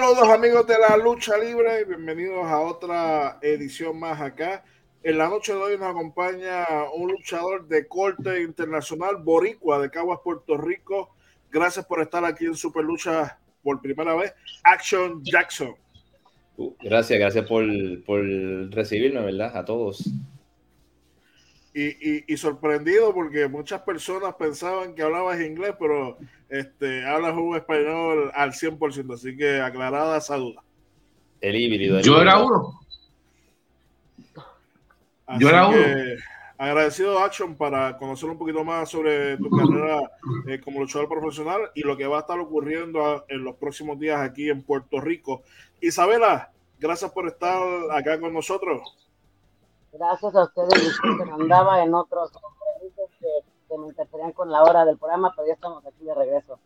Saludos amigos de la lucha libre, bienvenidos a otra edición más acá. En la noche de hoy nos acompaña un luchador de corte internacional, Boricua, de Caguas, Puerto Rico. Gracias por estar aquí en Super Lucha por primera vez. Action Jackson. Uh, gracias, gracias por, por recibirme, ¿verdad? A todos. Y, y, sorprendido porque muchas personas pensaban que hablabas inglés, pero este, hablas un español al 100%, así que aclarada esa duda. El híbrido. Yo era uno. Yo era uno. Agradecido Action para conocer un poquito más sobre tu carrera eh, como luchador profesional y lo que va a estar ocurriendo en los próximos días aquí en Puerto Rico. Isabela, gracias por estar acá con nosotros. Gracias a ustedes, que andaba en otros que, que me interferían con la hora del programa, pero ya estamos aquí de regreso.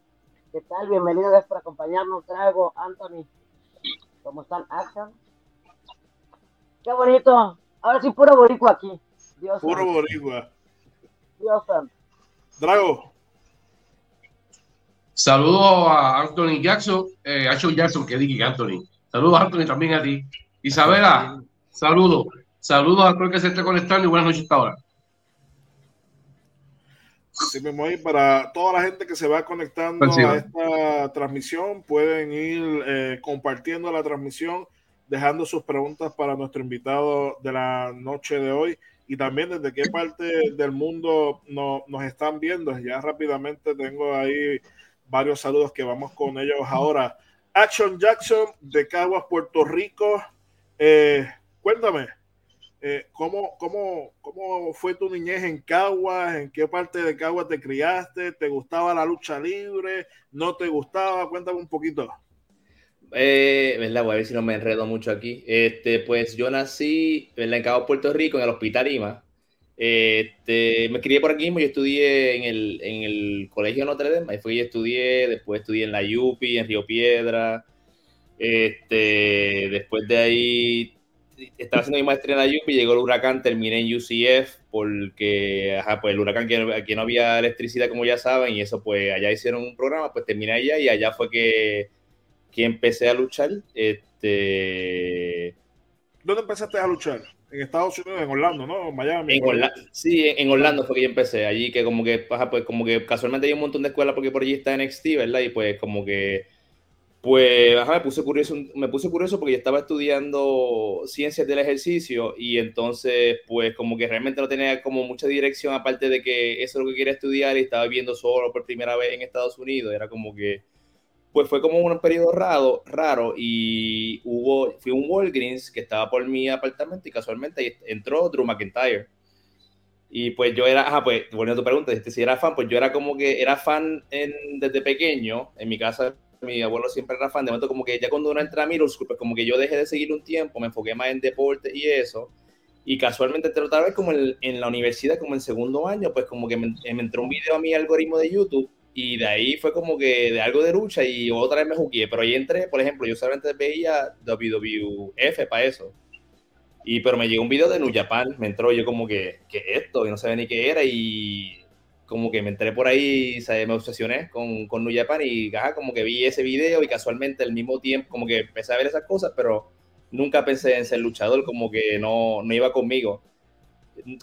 ¿Qué tal? Bienvenidos, gracias por acompañarnos. Trago, Anthony. ¿Cómo están? Action. Qué bonito. Ahora sí, puro boricua aquí. Dios puro boricua. Dios Drago. Saludos a Anthony Jackson, eh, Action Jackson, que dije Anthony. Saludos a Anthony también a ti. Isabela, saludos. Saludos a todos que se esté conectando y buenas noches hasta ahora. Sí, para toda la gente que se va conectando a esta transmisión, pueden ir eh, compartiendo la transmisión, dejando sus preguntas para nuestro invitado de la noche de hoy y también desde qué parte del mundo nos están viendo. Ya rápidamente tengo ahí varios saludos que vamos con ellos ahora. Action Jackson de Caguas, Puerto Rico. Eh, cuéntame, eh, ¿cómo, cómo, cómo, fue tu niñez en Caguas? ¿En qué parte de Caguas te criaste? ¿Te gustaba la lucha libre? ¿No te gustaba? Cuéntame un poquito. Eh, ¿verdad? Voy a ver si no me enredo mucho aquí. Este, pues yo nací en Caguas, Puerto Rico, en el Hospital Ima. Este, me crié por aquí mismo, yo estudié en el, en el Colegio Notre Dame, ahí fue que estudié, después estudié en la UPI, en Río Piedra, este, después de ahí estaba haciendo mi maestría en la UPI, llegó el huracán, terminé en UCF porque, ajá, pues el huracán que aquí no había electricidad, como ya saben, y eso pues allá hicieron un programa, pues terminé allá y allá fue que, que empecé a luchar. Este... ¿Dónde empezaste a luchar? En Estados Unidos, en Orlando, ¿no? Miami. En Orlando, sí, en Orlando fue que yo empecé. Allí que como que, ajá, pues como que casualmente hay un montón de escuelas porque por allí está NXT, ¿verdad? Y pues como que pues me puse curioso, me puse curioso porque yo estaba estudiando ciencias del ejercicio y entonces pues como que realmente no tenía como mucha dirección aparte de que eso es lo que quería estudiar y estaba viendo solo por primera vez en Estados Unidos, era como que pues fue como un periodo raro, raro y hubo, fui a un Walgreens que estaba por mi apartamento y casualmente entró Drew McIntyre. Y pues yo era, ajá, pues volviendo a tu pregunta, si era fan, pues yo era como que era fan desde pequeño, en mi casa mi abuelo siempre era fan, de momento como que ya cuando uno entra a Middle pues como que yo dejé de seguir un tiempo, me enfoqué más en deporte y eso, y casualmente otra vez como en, en, la universidad, como en segundo año, pues como que me, entró un video a mi algoritmo de YouTube, y de ahí fue como que de algo de lucha y otra vez me jugué, pero ahí entré, por ejemplo, yo solamente veía WWF para eso. Y pero me llegó un video de New Japan, me entró yo como que, ¿qué esto? Y no sabía ni qué era y como que me entré por ahí, me obsesioné con, con New Japan y como que vi ese video y casualmente al mismo tiempo como que empecé a ver esas cosas, pero nunca pensé en ser luchador, como que no, no iba conmigo.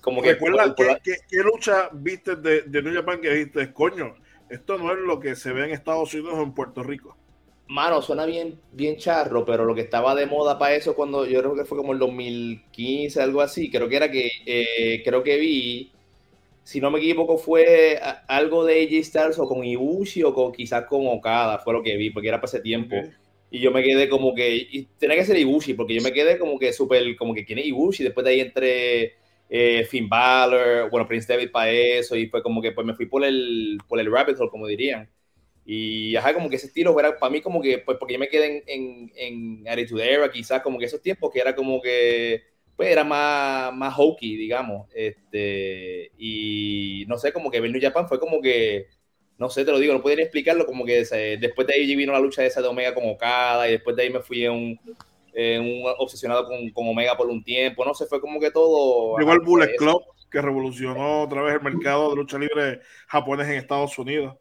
Como que, ¿Recuerdas qué, lucha viste de, de, New Japan que dijiste, coño, esto no es lo que se ve en Estados Unidos o en Puerto Rico? Mano, suena bien, bien charro, pero lo que estaba de moda para eso cuando yo creo que fue como el 2015, algo así, creo que era que, eh, creo que vi si no me equivoco, fue algo de AJ Styles o con Ibushi o con, quizás con Okada, fue lo que vi, porque era para ese tiempo. Y yo me quedé como que, y tenía que ser Ibushi, porque yo me quedé como que súper, como que quién es Ibushi, después de ahí entre eh, Finn Balor, bueno, Prince David para eso, y fue como que pues me fui por el, por el rabbit hole, como dirían. Y ajá, como que ese estilo era para mí como que, pues porque yo me quedé en, en, en Attitude Era, quizás como que esos tiempos que era como que pues era más, más hokey, digamos. Este, y no sé, como que ver New Japan fue como que, no sé, te lo digo, no podría explicarlo, como que después de ahí vino la lucha de esa de Omega con Okada, y después de ahí me fui en un, un obsesionado con, con, Omega por un tiempo, no sé, fue como que todo. Llegó el Bullet Club, que revolucionó otra vez el mercado de lucha libre japonés en Estados Unidos.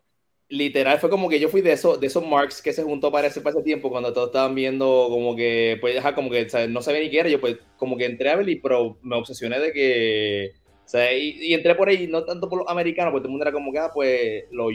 Literal fue como que yo fui de esos, de esos marks que se juntó para ese, para ese tiempo cuando todos estaban viendo como que, pues, ajá, como que no sabía ni qué era, yo pues como que entré a ver y pero me obsesioné de que, sea, y, entré por ahí, no tanto por los americanos, porque todo el mundo era como que, ah, pues, los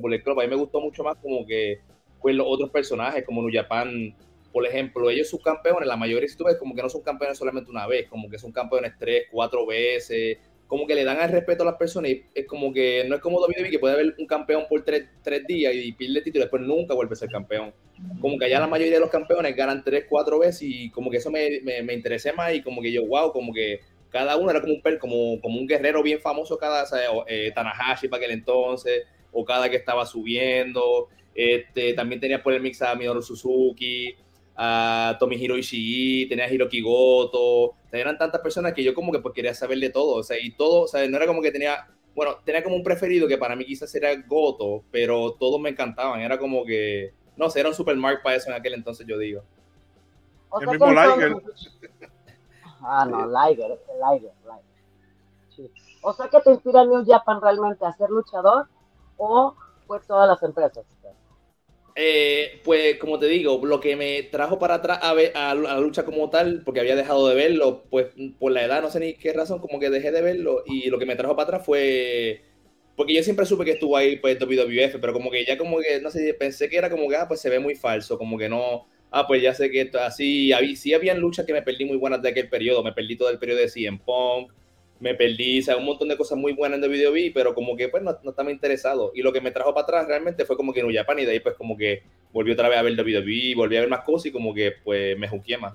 por el club, a mí me gustó mucho más como que, pues, los otros personajes, como New Japan, por ejemplo, ellos sus campeones, la mayoría, si tú ves, como que no son campeones solamente una vez, como que son campeones tres, cuatro veces, como que le dan el respeto a las personas y es como que no es como WWE que puede haber un campeón por tres, días y pierde el título y después nunca vuelve a ser campeón. Como que allá la mayoría de los campeones ganan tres, cuatro veces y como que eso me, me, me interesé más y como que yo, wow, como que cada uno era como un, como, como un guerrero bien famoso cada, eh, Tanahashi para aquel entonces, o cada que estaba subiendo. Este, también tenía por el mix a Minoru Suzuki, a Tomihiro Ishii, tenía a Hiroki Goto, eran tantas personas que yo como que pues quería saber de todo, o sea, y todo, o sea, no era como que tenía, bueno, tenía como un preferido que para mí quizás era Goto, pero todos me encantaban, era como que, no sé, era un super mark para eso en aquel entonces, yo digo. O el mismo Liger. Ah, no, Liger, es Liger, Liger. Sí. O sea que te inspira New Japan realmente a ser luchador o pues todas las empresas. Eh, pues como te digo, lo que me trajo para atrás a, a, la lucha como tal, porque había dejado de verlo, pues por la edad, no sé ni qué razón, como que dejé de verlo y lo que me trajo para atrás fue, porque yo siempre supe que estuvo ahí pues WWF, pero como que ya como que, no sé, pensé que era como que, ah, pues se ve muy falso, como que no, ah, pues ya sé que así, sí habían luchas que me perdí muy buenas de aquel periodo, me perdí todo el periodo de CM Punk, me perdí, o sea, un montón de cosas muy buenas en WWE, pero como que pues no, no estaba interesado. Y lo que me trajo para atrás realmente fue como que en Japan y de ahí pues como que volví otra vez a ver WWE, volví a ver más cosas y como que pues me juqué más.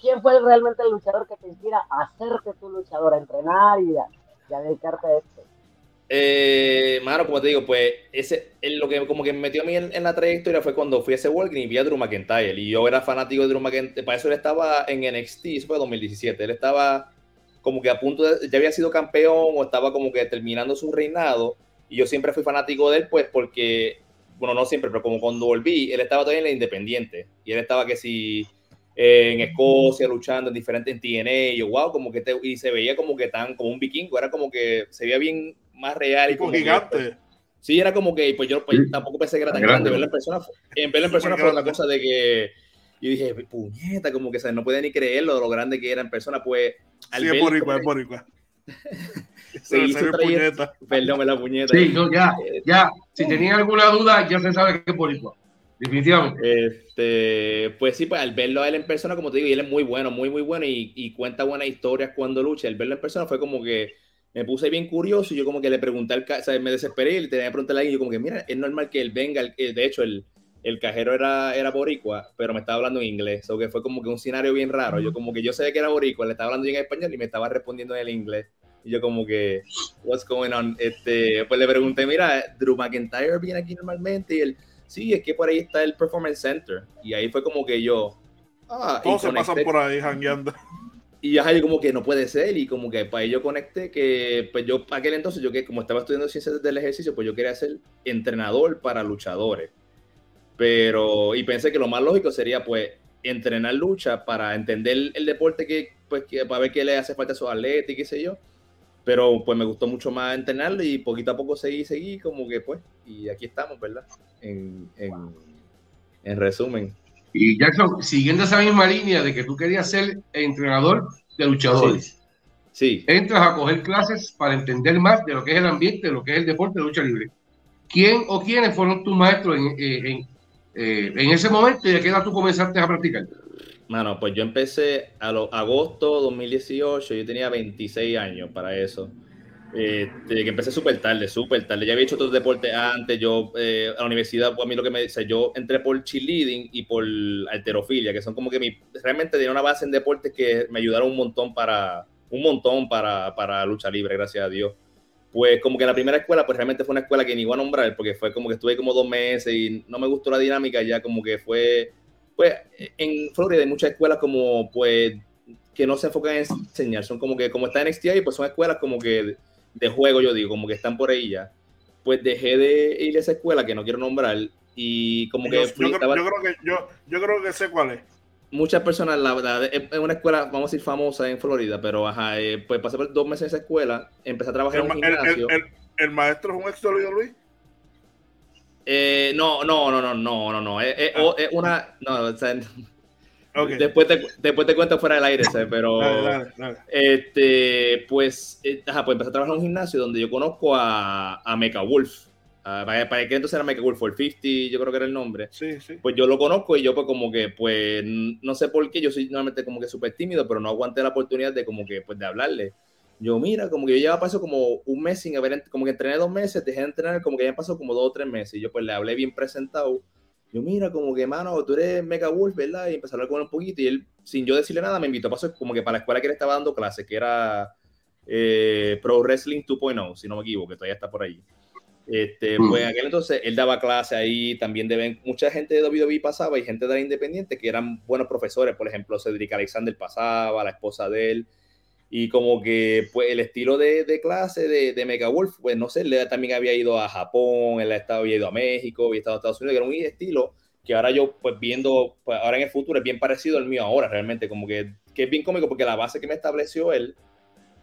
¿Quién, fue realmente el luchador que te inspira a hacerte tu luchador, a entrenar y a, dedicarte a esto? Eh, mano, como te digo, pues ese, lo que como que me metió a mí en, la trayectoria fue cuando fui a ese Walgreens y vi a Drew McIntyre. Y yo era fanático de Drew McIntyre. Para eso él estaba en NXT, eso fue 2017. Él estaba como que a punto de, ya había sido campeón o estaba como que terminando su reinado. Y yo siempre fui fanático de él, pues porque, bueno, no siempre, pero como cuando volví, él estaba todavía en la Independiente. Y él estaba que si eh, en Escocia luchando en diferentes en TNA. Y yo, wow, como que te, y se veía como que tan, como un vikingo. Era como que se veía bien más real. Y como gigante. sí, era como que, pues yo pues, tampoco pensé que era tan grande. Verlo en persona, en verlo en persona fue una cosa de que y dije, puñeta, como que no puede ni creerlo de lo grande que era en persona. Pues, al sí, es boricua, es boricua. se hizo puñeta. Perdón, la puñeta. Sí, no, ya, ya. Si tenía alguna duda, ya se sabe que es boricua. Definitivamente. Este, pues sí, pues al verlo a él en persona, como te digo, y él es muy bueno, muy, muy bueno y, y cuenta buenas historias cuando lucha. El verlo en persona fue como que me puse bien curioso y yo como que le pregunté al, o sea, me desesperé y le tenía que preguntarle a alguien, yo como que, mira, es normal que él venga, de hecho, el, el cajero era, era boricua, pero me estaba hablando en inglés, o que fue como que un escenario bien raro. Yo como que yo sé que era boricua, le estaba hablando en español y me estaba respondiendo en el inglés. Y yo como que, what's going on? Este, pues le pregunté, mira, Drew McIntyre viene aquí normalmente y él, sí, es que por ahí está el Performance Center. Y ahí fue como que yo, ah, todos se pasan por ahí jangueando. Y ya yo como que no puede ser y como que para ello conecté que pues yo aquel entonces yo que como estaba estudiando ciencias del ejercicio pues yo quería ser entrenador para luchadores pero, y pensé que lo más lógico sería, pues, entrenar lucha para entender el, deporte que, pues, que, para ver qué le hace falta a su atleta y qué sé yo. Pero, pues, me gustó mucho más entrenarlo y poquito a poco seguí, seguí, como que, pues, y aquí estamos, ¿verdad? En, en, resumen. Y Jackson, siguiendo esa misma línea de que tú querías ser entrenador de luchadores. Sí. Entras a coger clases para entender más de lo que es el ambiente, de lo que es el deporte de lucha libre. ¿Quién o quiénes fueron tus maestros en, eh, eh, en ese momento, ¿de qué edad tú comenzaste a practicar? Mano, pues yo empecé a los agosto 2018, yo tenía 26 años para eso. Eh, que empecé súper tarde, súper tarde. Ya había hecho otros deportes antes. Yo eh, a la universidad, pues a mí lo que me dice, yo entré por cheerleading y por alterofilia, que son como que mi, realmente tenía una base en deportes que me ayudaron un montón para, un montón para, para lucha libre, gracias a Dios pues como que la primera escuela, pues realmente fue una escuela que ni iba a nombrar, porque fue como que estuve como dos meses y no me gustó la dinámica, ya como que fue, pues en Florida hay muchas escuelas como, pues, que no se enfocan en enseñar, son como que, como está en XTI, pues son escuelas como que de, juego, yo digo, como que están por ahí ya. Pues dejé de ir a esa escuela que no quiero nombrar y como que... Yo, yo, creo que yo, yo creo que sé cuál es muchas personas, la verdad, es una escuela, vamos a decir, famosa en Florida, pero ajá, eh, pues pasé por dos meses en esa escuela, empecé a trabar en un gimnasio. El, maestro es un ex Luis? Eh, no, no, no, no, no, no, no. Es, es, ah. es una. No, o sea, Después, te, después te cuento fuera del aire, pero este, pues, eh, ajá, pues empecé a trabajar en un gimnasio donde yo conozco a, a Mecha Wolf. Uh, para, para que entonces era Mecha Wolf, el 50, yo creo que era el nombre. Sí, sí. Pues yo lo conozco y yo pues como que, pues, no sé por qué, yo soy normalmente como que súper tímido, pero no aguanté la oportunidad de como que, pues, de hablarle. Yo, mira, como que yo llevaba pasado como un mes sin haber, como que entrené dos meses, dejé de entrenar, como que ya pasó como dos o tres meses. Y yo pues le hablé bien presentado yo, mira, como que, mano, tú eres Mega Wolf, ¿verdad? Y empecé a hablar con él un poquito y él, sin yo decirle nada, me invitó a pasar como que para la escuela que él estaba dando clases, que era eh, Pro Wrestling 2.0, si no me equivoco, que todavía está por ahí. Este, mm. Pues en aquel entonces él daba clase ahí, también deben, mucha gente de WWE pasaba y gente de la Independiente que eran buenos profesores, por ejemplo, Cedric Alexander pasaba, la esposa de él, y como que pues el estilo de, de clase de, de Mega Wolf, pues no sé, él también había ido a Japón, él había ido a México, había estado a Estados Unidos, que era un estilo que ahora yo pues viendo, pues ahora en el futuro es bien parecido al mío ahora, realmente, como que, que es bien cómico porque la base que me estableció él,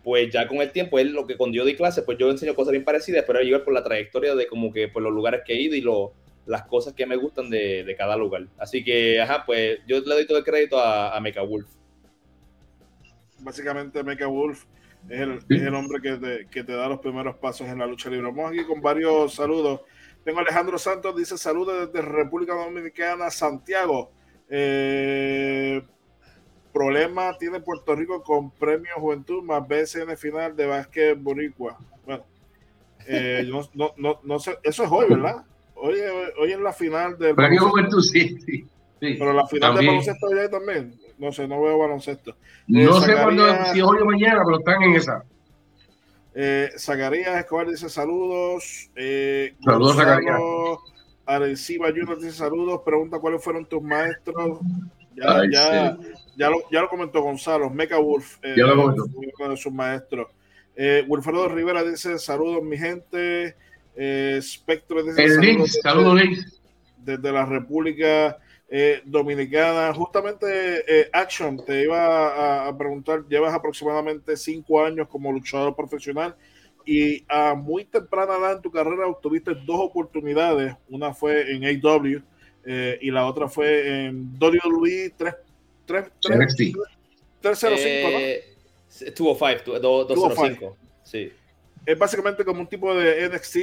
pues ya con el tiempo, él lo que cuando yo di clase, pues yo enseño cosas bien parecidas, pero yo por la trayectoria de como que por los lugares que he ido y lo, las cosas que me gustan de, de cada lugar. Así que, ajá, pues yo le doy todo el crédito a, a Mecha Wolf básicamente Mecha Wolf es el, hombre que te, que te, da los primeros pasos en la lucha libre. Vamos aquí con varios saludos. Tengo Alejandro Santos, dice saludos desde República Dominicana, Santiago. Eh, problema tiene Puerto Rico con Premio Juventud más BSN final de básquet boricua. Bueno, eh, no, no, no, sé, eso es hoy, ¿verdad? Hoy, hoy en la final de Premio Juventud, sí, sí, Pero la final de baloncesto ya también no sé, no veo baloncesto. no eh, sé cuándo, si hoy o mañana, pero están en esa. Eh, Zacarías Escobar dice saludos. Eh, saludos, Zacarías. Arenciba Junior dice saludos. Pregunta cuáles fueron tus maestros. Ya, ya, ya, lo, ya, lo, comentó Gonzalo. Mecha Wolf. Eh, ya lo comentó. Uno de sus maestros. Eh, Wilfredo Rivera dice saludos, mi gente. Eh, Spectro dice El saludos, Links. Desde la República eh, dominicana. Justamente eh, Action, te iba a, preguntar, llevas aproximadamente cinco años como luchador profesional y a muy temprana edad en tu carrera obtuviste dos oportunidades. Una fue en AW eh, y la otra fue en WWE 3, 3, 305, ¿no? 205, 205, sí. Es básicamente como un tipo de NXT.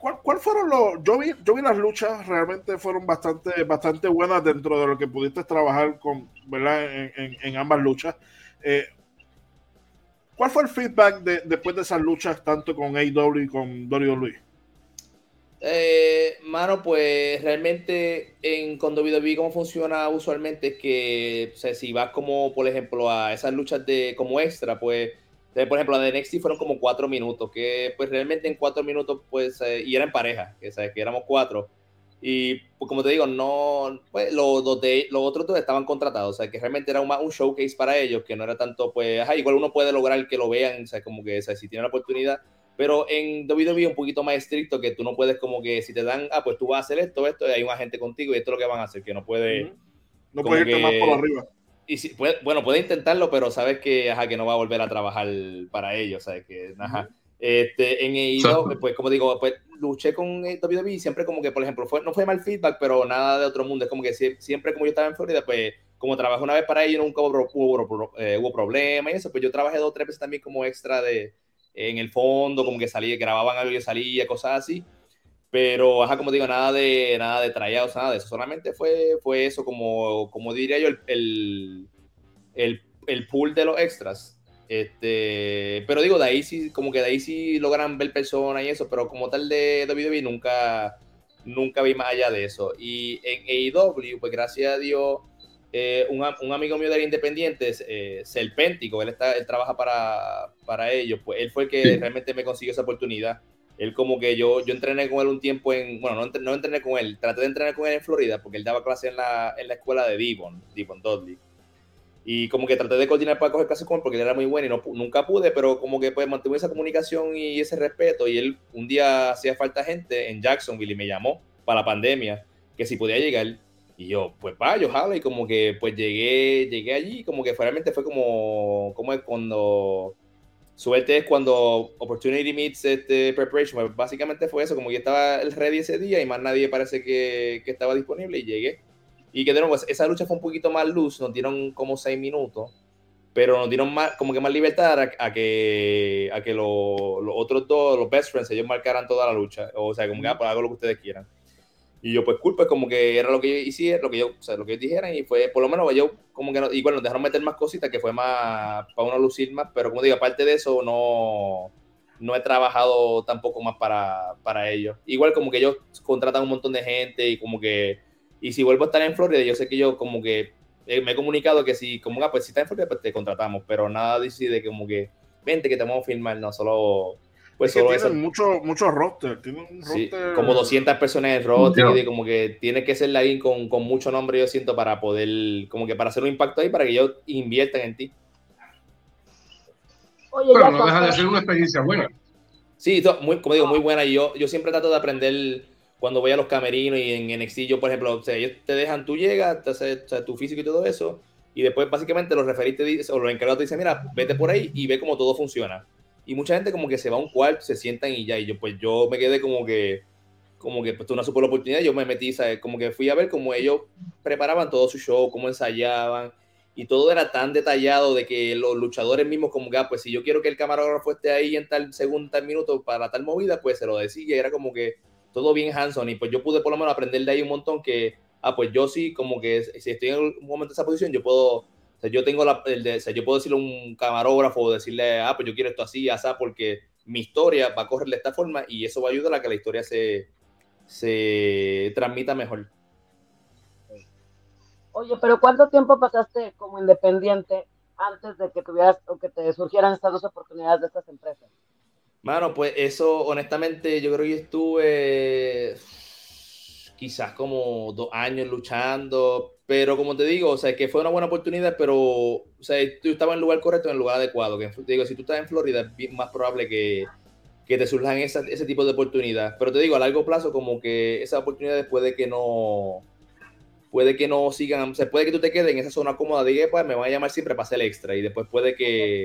¿Cuál, fueron los.? Yo vi, yo vi las luchas, realmente fueron bastante, bastante buenas dentro de lo que pudiste trabajar con, ¿verdad? En, ambas luchas. Eh, ¿Cuál fue el feedback de, después de esas luchas, tanto con AEW y con WWE? Eh, mano, pues realmente en con WWE cómo funciona usualmente es que, o sea, si vas como, por ejemplo, a esas luchas de como extra, pues por ejemplo, la de NXT fueron como cuatro minutos, que pues realmente en cuatro minutos, pues, eh, y era en pareja, que, ¿sabes? que éramos cuatro. Y pues como te digo, no, pues los, los, otros dos estaban contratados, o sea, que realmente era un, showcase para ellos, que no era tanto, pues, ajá, igual uno puede lograr que lo vean, o sea, como que, si tiene la oportunidad, pero en WWE un poquito más estricto, que tú no puedes como que si te dan, ah, pues tú vas a hacer esto, esto, y hay un agente contigo y esto es lo que van a hacer, que no puede... No puede irte más por arriba y si, puede, bueno, puede intentarlo, pero sabes que, ajá, que no va a volver a trabajar para ellos, ¿sabes? Que, ajá. Este, en EIDO, pues como digo, pues luché con WWE siempre como que, por ejemplo, fue, no fue mal feedback, pero nada de otro mundo. Es como que siempre como yo estaba en Florida, pues como trabajé una vez para ellos, nunca hubo, hubo, eh, hubo problema y eso, pues yo trabajé dos o tres veces también como extra de, en el fondo, como que salía, grababan algo yo salía, cosas así. Pero, ajá, como digo, nada de nada de trayados, nada de eso. Solamente fue, fue eso, como, como diría yo, el, el, el, pool de los extras. Este, pero digo, de ahí sí, como que de ahí sí logran ver personas y eso, pero como tal de WWE nunca, nunca vi más allá de eso. Y en AEW, pues gracias a Dios, eh, un, un, amigo mío de Independiente, eh, Serpéntico, él, está, él trabaja para, para ellos, pues él fue el que realmente me consiguió esa oportunidad él como que yo, yo entrené con él un tiempo en, bueno, no, no entrené con él, traté de entrenar con él en Florida porque él daba clase en la, en la escuela de Devon, Devon Dudley. Y como que traté de coordinar para coger clases con él porque él era muy bueno y no, nunca pude, pero como que pues mantuve esa comunicación y ese respeto. Y él un día hacía falta gente en Jacksonville y me llamó para la pandemia, que si podía llegar. Y yo, pues vaya, ojalá. Y como que pues llegué, llegué allí, como que realmente fue como, como es cuando suerte es cuando opportunity meets este preparation. Pues, básicamente fue eso, como que estaba el ready ese día y más nadie parece que, que estaba disponible y llegué. Y que de nuevo, pues, esa lucha fue un poquito más luz, nos dieron como seis minutos, pero nos dieron más, como que más libertad a, que, a que los otros dos, los best friends, ellos marcaran toda la lucha. O sea, como que ah, pues, hago lo que ustedes quieran. Y yo, pues, culpa, como que era lo que yo hiciera, lo que yo, o sea, lo que dijeran, y fue, por lo menos, yo, como que, no, igual nos dejaron meter más cositas, que fue más, para uno lucir más, pero como digo, aparte de eso, no, no he trabajado tampoco más para, para ellos. Igual como que ellos contratan un montón de gente y como que, y si vuelvo a estar en Florida, yo sé que yo como que eh, me he comunicado que si, como, ah, pues si está en Florida, pues te contratamos, pero nada decide como que, vente que te vamos a filmar, no, solo pues solo tienen muchos mucho roster, un roster... como 200 personas en roster, y como que tiene que ser alguien con, con mucho nombre, yo siento, para poder, como que para hacer un impacto ahí, para que ellos inviertan en ti. Oye, Pero no deja de ser una experiencia buena. Sí, muy, como digo, muy buena. Y yo, yo siempre trato de aprender cuando voy a los camerinos y en NXT, yo, por ejemplo, o sea, ellos te dejan, tú llegas, te haces, tu físico y todo eso, y después básicamente los referiste o los encargados te dicen, mira, vete por ahí y ve cómo todo funciona y mucha gente como que se va a un cuarto, se sientan y ya, y yo pues yo me quedé como que, como que pues una super oportunidad, yo me metí, ¿sabes? como que fui a ver cómo ellos preparaban todo su show, cómo ensayaban, y todo era tan detallado de que los luchadores mismos como que, ah, pues si yo quiero que el camarógrafo esté ahí en tal segundo, tal minuto para tal movida, pues se lo decía, era como que todo bien Hanson, y pues yo pude por lo menos aprender de ahí un montón que, ah, pues yo sí, como que si estoy en un momento de esa posición, yo puedo o sea, yo tengo la, el de, o sea, yo puedo decirle a un camarógrafo o decirle, ah, pues yo quiero esto así, así, porque mi historia va a correr de esta forma y eso va a ayudar a que la historia se, se transmita mejor. Oye, pero ¿cuánto tiempo pasaste como independiente antes de que tuvieras o que te surgieran estas dos oportunidades de estas empresas? Mano, pues eso, honestamente, yo creo que estuve quizás como dos años luchando, pero como te digo, o sea, que fue una buena oportunidad, pero, o sea, tú estabas en el lugar correcto, en el lugar adecuado. Que, te digo, si tú estás en Florida, es más probable que, que te surjan ese tipo de oportunidades. Pero te digo, a largo plazo, como que esas oportunidades puede que no, puede que no sigan, o sea, puede que tú te quedes en esa zona cómoda de pues me van a llamar siempre para hacer el extra y después puede que...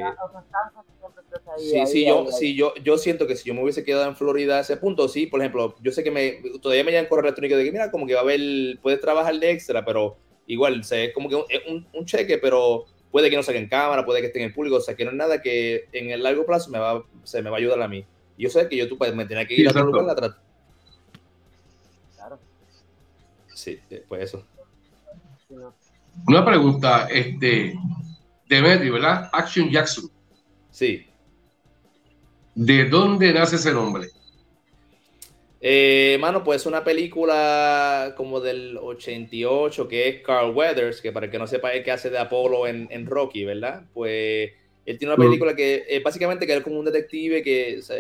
Sí, sí, yo, sí yo, yo siento que si yo me hubiese quedado en Florida a ese punto, sí, por ejemplo, yo sé que me, todavía me llaman correo electrónico de que, mira, como que va a haber, puedes trabajar de extra, pero igual, es como que un, un, cheque, pero puede que no salga en cámara, puede que esté en el público, o sea, que no es nada que en el largo plazo me va, se me va a ayudar a mí. Y yo sé que yo tú me tenía que ir a otro lugar la trato. Claro. Sí, eh, pues eso. Una pregunta, este, Demetrio, ¿verdad? Action Jackson. Sí. ¿De dónde nace ese nombre? Eh, mano, pues una película como del 88 que es Carl Weathers, que para el que no sepa es que hace de Apolo en, en Rocky, ¿verdad? Pues él tiene una película que eh, básicamente que es como un detective que es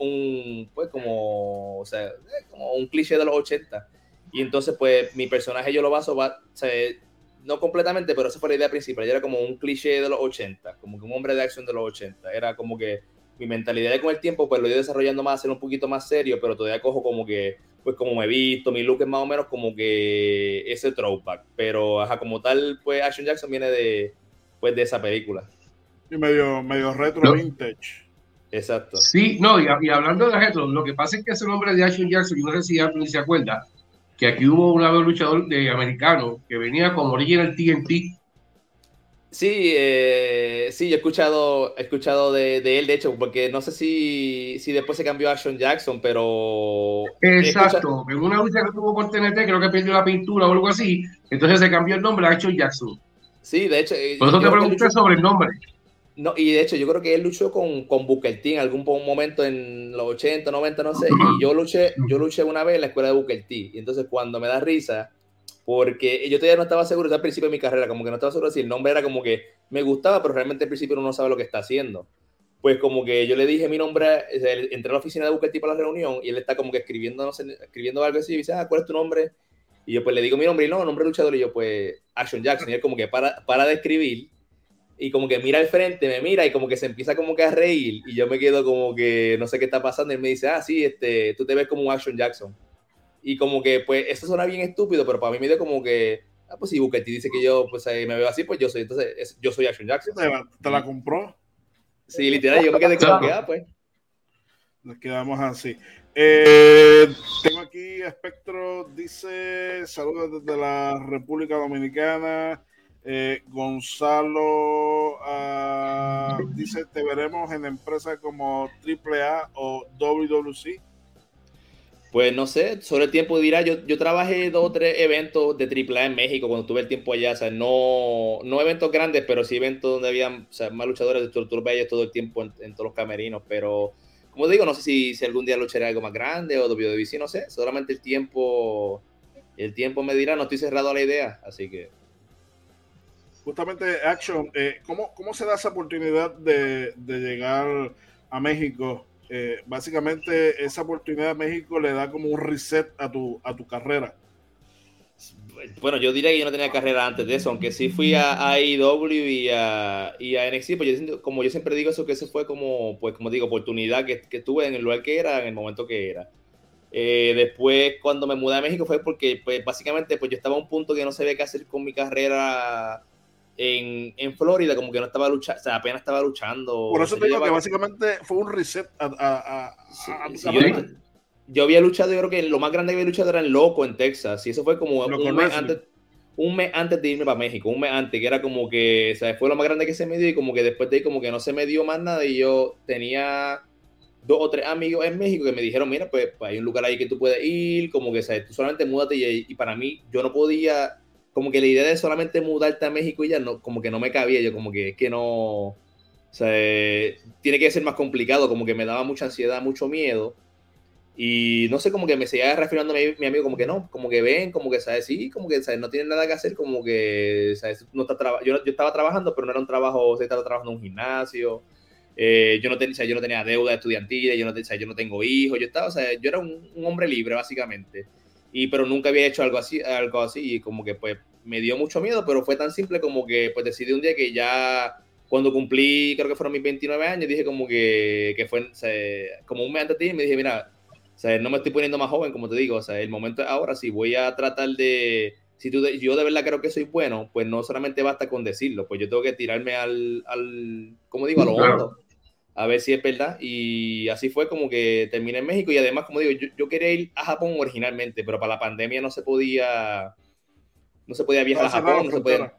un, pues como, o sea, como un cliché de los 80. Y entonces, pues mi personaje yo lo baso, va, o sea, no completamente, pero esa fue la idea principal. Era como un cliché de los 80, como que un hombre de acción de los 80. Era como que mi mentalidad con el tiempo, pues lo he ido desarrollando más, a ser un poquito más serio, pero todavía cojo como que, pues como me he visto, mi look es más o menos como que ese throwback. Pero, ajá, como tal, pues Action Jackson viene de, pues, de esa película. Y medio, medio retro vintage. Exacto. Sí, no, y, hablando de retro, lo que pasa es que ese nombre de Action Jackson, yo no sé si Anthony se acuerda, que aquí hubo un luchador de americano que venía como original TNT Sí, eh, sí, yo he escuchado, he escuchado de, él, de hecho, porque no sé si, si después se cambió a Sean Jackson, pero... Exacto, en una lucha que tuvo con TNT, creo que perdió la pintura o algo así, entonces se cambió el nombre a Sean Jackson. Sí, de hecho... Eh, Por eso te pregunté sobre el nombre. No, y de hecho yo creo que él luchó con, con Booker T en algún momento en los 80, 90, no sé, y yo luché, yo luché una vez en la escuela de Booker T, y entonces cuando me da risa porque yo todavía no estaba seguro, al principio de mi carrera, como que no estaba seguro si el nombre era como que me gustaba, pero realmente al principio uno no sabe lo que está haciendo. Pues como que yo le dije mi nombre, entré a la oficina de buscar tipo a la reunión y él está como que escribiendo, no sé, escribiendo algo así y dice, ah, ¿cuál es tu nombre? Y yo pues le digo mi nombre y no, nombre luchador y yo pues Action Jackson y él como que para, para de escribir y como que mira al frente, me mira y como que se empieza como que a reír y yo me quedo como que no sé qué está pasando y él me dice, ah, sí, este, tú te ves como un Action Jackson. Y como que, pues, eso suena bien estúpido, pero para mí me dio como que, ah, pues si Bukati dice que yo, pues, me veo así, pues yo soy, entonces, yo soy Action Jackson. ¿Te la, compró? Sí, literal, yo me quedé como que, ah, pues. Nos quedamos así. Eh, tengo aquí Espectro, dice, saludos desde la República Dominicana. Eh, Gonzalo uh, dice, te veremos en empresas como AAA o WWC. Pues no sé, sobre el tiempo dirá, yo, yo trabajé dos o tres eventos de AAA en México cuando tuve el tiempo allá, o sea, no, no eventos grandes, pero sí eventos donde había más luchadores de Bellas todo el tiempo en, todos los camerinos, pero como digo, no sé si, si algún día lucharé algo más grande o WWE, no sé, solamente el tiempo, el tiempo me dirá, no estoy cerrado a la idea, así que justamente Action, eh, ¿cómo, ¿cómo, se da esa oportunidad de, de llegar a México? Eh, básicamente esa oportunidad a México le da como un reset a tu, a tu carrera. Bueno, yo diría que yo no tenía carrera antes de eso, aunque sí fui a, AEW y a, y a NXT, pues yo, como yo siempre digo eso, que eso fue como, pues como digo, oportunidad que, que tuve en el lugar que era, en el momento que era. Eh, después, cuando me mudé a México fue porque, pues básicamente, pues yo estaba a un punto que no sabía qué hacer con mi carrera en, en, Florida como que no estaba luchando, o sea, apenas estaba luchando. Por eso te digo que básicamente fue un reset a, a, a, yo, yo, había luchado, yo creo que lo más grande que había luchado era en Loco, en Texas, y eso fue como un mes, antes, un mes antes de irme para México, un mes antes, que era como que, o sea, fue lo más grande que se me dio y como que después de ahí como que no se me dio más nada y yo tenía dos o tres amigos en México que me dijeron, mira, pues, pues hay un lugar ahí que tú puedes ir, como que, ¿sabes? tú solamente múdate y, y para mí yo no podía como que la idea de solamente mudarte a México y ya no, como que no me cabía, yo como que es que no, o sea, tiene que ser más complicado, como que me daba mucha ansiedad, mucho miedo. Y no sé, como que me seguía reafirmando mi, mi, amigo, como que no, como que ven, como que, ¿sabes? Sí, como que, ¿sabes? No tienen nada que hacer, como que, ¿sabes? No está yo, yo estaba trabajando, pero no era un trabajo, o sea, estaba trabajando en un gimnasio. Eh, yo, no tenía, o sea, yo no tenía deuda estudiantil, yo no, o sea, yo no tengo hijos, yo estaba, o sea, yo era un, un, hombre libre, básicamente. Y, pero nunca había hecho algo así, algo así, y como que, pues, me dio mucho miedo, pero fue tan simple como que pues decidí un día que ya cuando cumplí, creo que fueron mis 29 años, dije como que, que fue como un mes antes de ti, me dije, mira, o sea, no me estoy poniendo más joven, como te digo, o sea, el momento es ahora, si voy a tratar de, si tú yo de verdad creo que soy bueno, pues no solamente basta con decirlo, pues yo tengo que tirarme al, al como digo, a lo hondo, a ver si es verdad, y así fue como que terminé en México, y además, como digo, yo, yo quería ir a Japón originalmente, pero para la pandemia no se podía no se podía viajar a Japón, no se podía,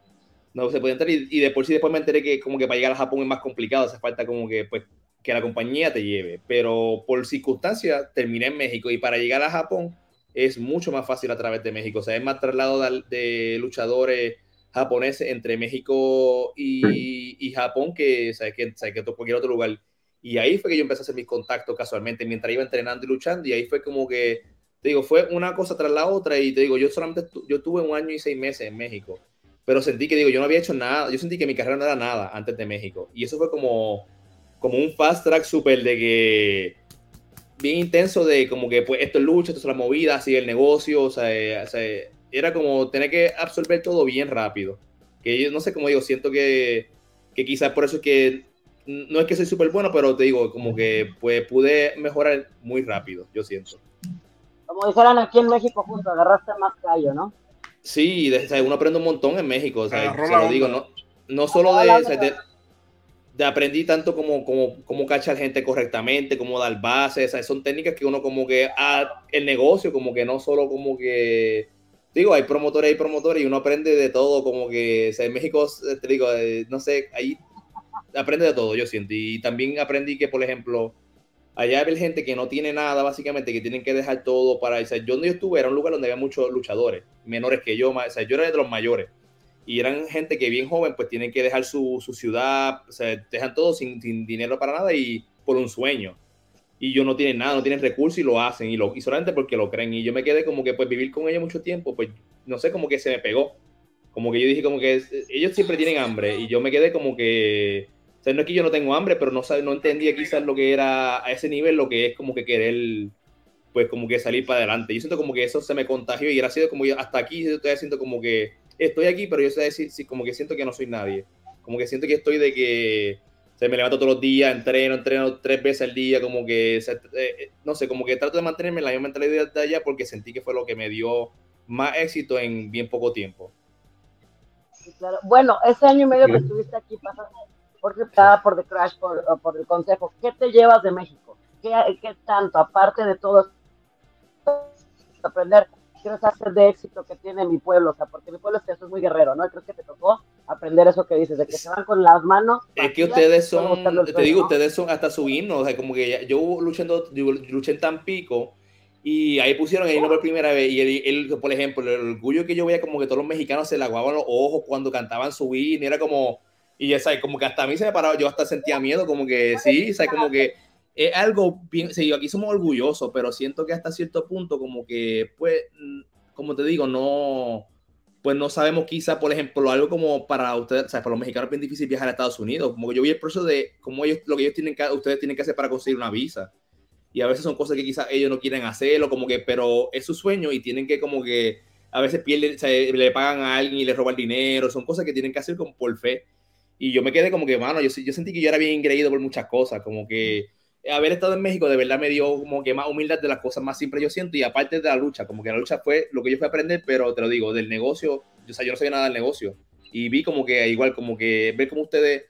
no se podía entrar. Y, y, de por sí después me enteré que como que para llegar a Japón es más complicado, hace falta como que pues que la compañía te lleve, pero por circunstancias terminé en México. Y para llegar a Japón es mucho más fácil a través de México, o sea, es más traslado de, de luchadores japoneses entre México y, y Japón que, ¿sabes? que, ¿sabes? que cualquier otro lugar. Y ahí fue que yo empecé a hacer mis contactos casualmente mientras iba entrenando y luchando y ahí fue como que te digo, fue una cosa tras la otra y te digo, yo solamente, yo tuve un año y seis meses en México, pero sentí que, digo, yo no había hecho nada, yo sentí que mi carrera no era nada antes de México. Y eso fue como, como un fast track súper de que, bien intenso de como que, pues, esto es lucha, esto es la movida, así el negocio, o sea, eh, o sea, era como tener que absorber todo bien rápido. Que yo no sé cómo digo, siento que, que quizás por eso es que no es que soy súper bueno, pero te digo, como que pues pude mejorar muy rápido, yo siento como dijeran aquí en México, justo agarraste más callo, ¿no? Sí, uno aprende un montón en México, o sea, se lo digo, no, no solo de, de, aprendí tanto como, como, como cachar gente correctamente, cómo dar bases, son técnicas que uno como que, ah, el negocio, como que no solo como que, digo, hay promotores y promotores y uno aprende de todo, como que, o sea, en México, te digo, eh, no sé, ahí aprende de todo, yo siento, y también aprendí que, por ejemplo, allá hay gente que no tiene nada, básicamente, que tienen que dejar todo para. O sea, yo donde yo estuve era un lugar donde había muchos luchadores, menores que yo, o sea, yo era de los mayores. Y eran gente que bien joven, pues tienen que dejar su, su ciudad, o sea, dejan todo sin, sin, dinero para nada y por un sueño. Y yo no tienen nada, no tienen recursos y lo hacen, y, lo, y solamente porque lo creen. Y yo me quedé como que, pues, vivir con ellos mucho tiempo, pues, no sé, como que se me pegó. Como que yo dije, como que ellos siempre tienen hambre, y yo me quedé como que o sea, no es que yo no tengo hambre, pero no, no entendía quizás lo que era a ese nivel, lo que es como que querer, pues como que salir para adelante. Yo siento como que eso se me contagió y era sido como yo, hasta aquí estoy haciendo como que estoy aquí, pero yo sé sí, como que siento que no soy nadie. Como que siento que estoy de que se me levanto todos los días, entreno, entreno tres veces al día, como que, eh, eh, no sé, como que trato de mantenerme en la misma mentalidad de allá porque sentí que fue lo que me dio más éxito en bien poco tiempo. Claro. Bueno, ese año y medio que estuviste aquí, pasaste por, por The Crash, por, por el consejo, ¿qué te llevas de México? ¿Qué, qué tanto, aparte de todo, aprender quiero hacer de éxito que tiene mi pueblo, o sea, porque mi pueblo es que eso es muy guerrero, ¿no? Creo que te tocó aprender eso que dices, de que se van con las manos. Es que ustedes son, te digo, ustedes son hasta su himno, o sea, como que yo luchando, luché en Tampico y ahí pusieron el himno por primera vez y él, por ejemplo, el orgullo que yo veía como que todos los mexicanos se le aguaban los ojos cuando cantaban su himno, era como, y ya sabes, como que hasta a mí se me paraba, yo hasta sentía miedo, como que sí, sabes, como que es algo bien, sí, aquí somos orgullosos, pero siento que hasta cierto punto como que, pues, mm, como te digo, no, pues no sabemos quizá, por ejemplo, algo como para ustedes, o sea, para los mexicanos es bien difícil viajar a Estados Unidos, como que yo vi el proceso de cómo ellos, lo que ellos tienen que, ustedes tienen que hacer para conseguir una visa. Y a veces son cosas que quizás ellos no quieren hacerlo, como que, pero es su sueño y tienen que como que, a veces pierden, o sea, le pagan a alguien y le roban dinero, son cosas que tienen que hacer como por fe. Y yo me quedé como que, mano, yo, yo sentí que yo era bien ingreído por muchas cosas, como que haber estado en México de verdad me dio como que más humildad de las cosas más simples yo siento y aparte de la lucha, como que la lucha fue lo que yo fui a aprender, pero te lo digo, del negocio, o sea, yo no sabía nada del negocio y vi como que igual como que ver como ustedes,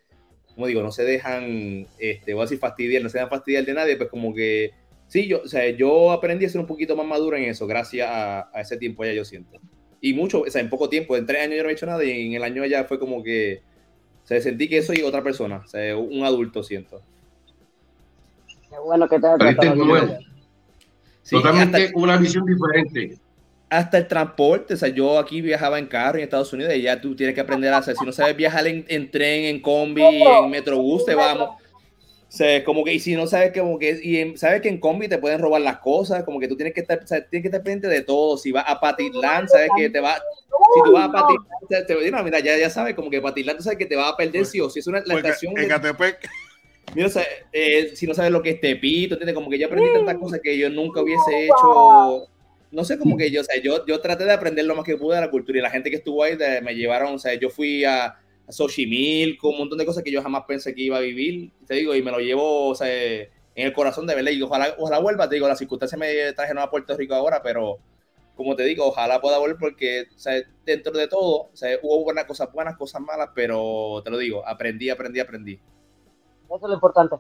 como digo, no se dejan, este, voy a decir fastidiar, no se dejan fastidiar de nadie, pues como que sí, yo, o sea, yo aprendí a ser un poquito más maduro en eso gracias a, ese tiempo ya yo siento. Y mucho, o sea, en poco tiempo, en tres años yo no he hecho nada y en el año ya fue como que, sea, sentí que soy otra persona, o sea, un adulto siento bueno que te Totalmente una visión diferente. Hasta el transporte, o sea, yo aquí viajaba en carro en Estados Unidos y ya tú tienes que aprender a hacer, si no sabes viajar en, tren, en combi, en metrobús, te vamos. O sea, como que, y si no sabes como que, y sabes que en combi te pueden robar las cosas, como que tú tienes que estar, o sea, tienes que estar pendiente de todo. Si vas a Patitlán, sabes que te va, si tú vas a Patitlán, te, te, mira, ya, ya sabes, como que Patitlán, tú sabes que te va a perder si o si es una la estación. En Catepec. Mira, eh, si no sabes lo que es Tepito, como que yo aprendí tantas cosas que yo nunca hubiese hecho. No sé, como que yo, o sea, yo, yo traté de aprender lo más que pude de la cultura y la gente que estuvo ahí me llevaron, o sea, yo fui a, con un montón de cosas que yo jamás pensé que iba a vivir, te digo, y me lo llevo, o sea, en el corazón de verle y ojalá, ojalá vuelva, te digo, las circunstancias me trajeron a Puerto Rico ahora, pero como te digo, ojalá pueda volver porque, o sea, dentro de todo, o sea, hubo buenas cosas buenas, cosas malas, pero te lo digo, aprendí, aprendí, aprendí. Eso es lo importante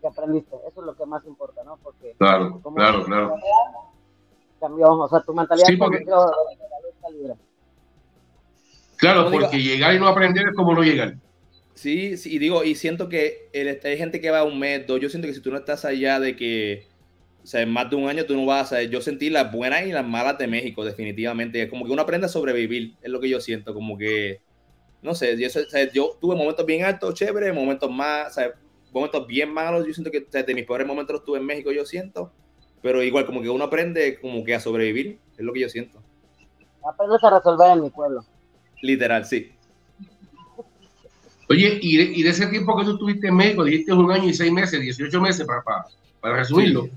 que, aprendiste. Eso es lo que más importa, ¿no? Porque claro, claro, claro. Cambió, o sea, tu mentalidad sí, porque... cambió libre. Claro, porque llegar y no aprender es como no llegar. Sí, sí, y digo, y siento que hay gente que va un mes, dos, yo siento que si tú no estás allá de que, o sea, en más de un año tú no vas a, yo sentí las buenas y las malas de México, definitivamente, es como que uno aprende a sobrevivir, es lo que yo siento, como que no sé, yo, yo tuve momentos bien altos, chévere, momentos más, momentos bien malos, yo siento que de mis peores momentos los tuve en México, yo siento, pero igual como que uno aprende como que a sobrevivir, es lo que yo siento. Aprendes a resolver en mi pueblo. Literal, sí. Oye, y de, ese tiempo que tú estuviste en México, dijiste un año y seis meses, 18 meses para, para, resumirlo,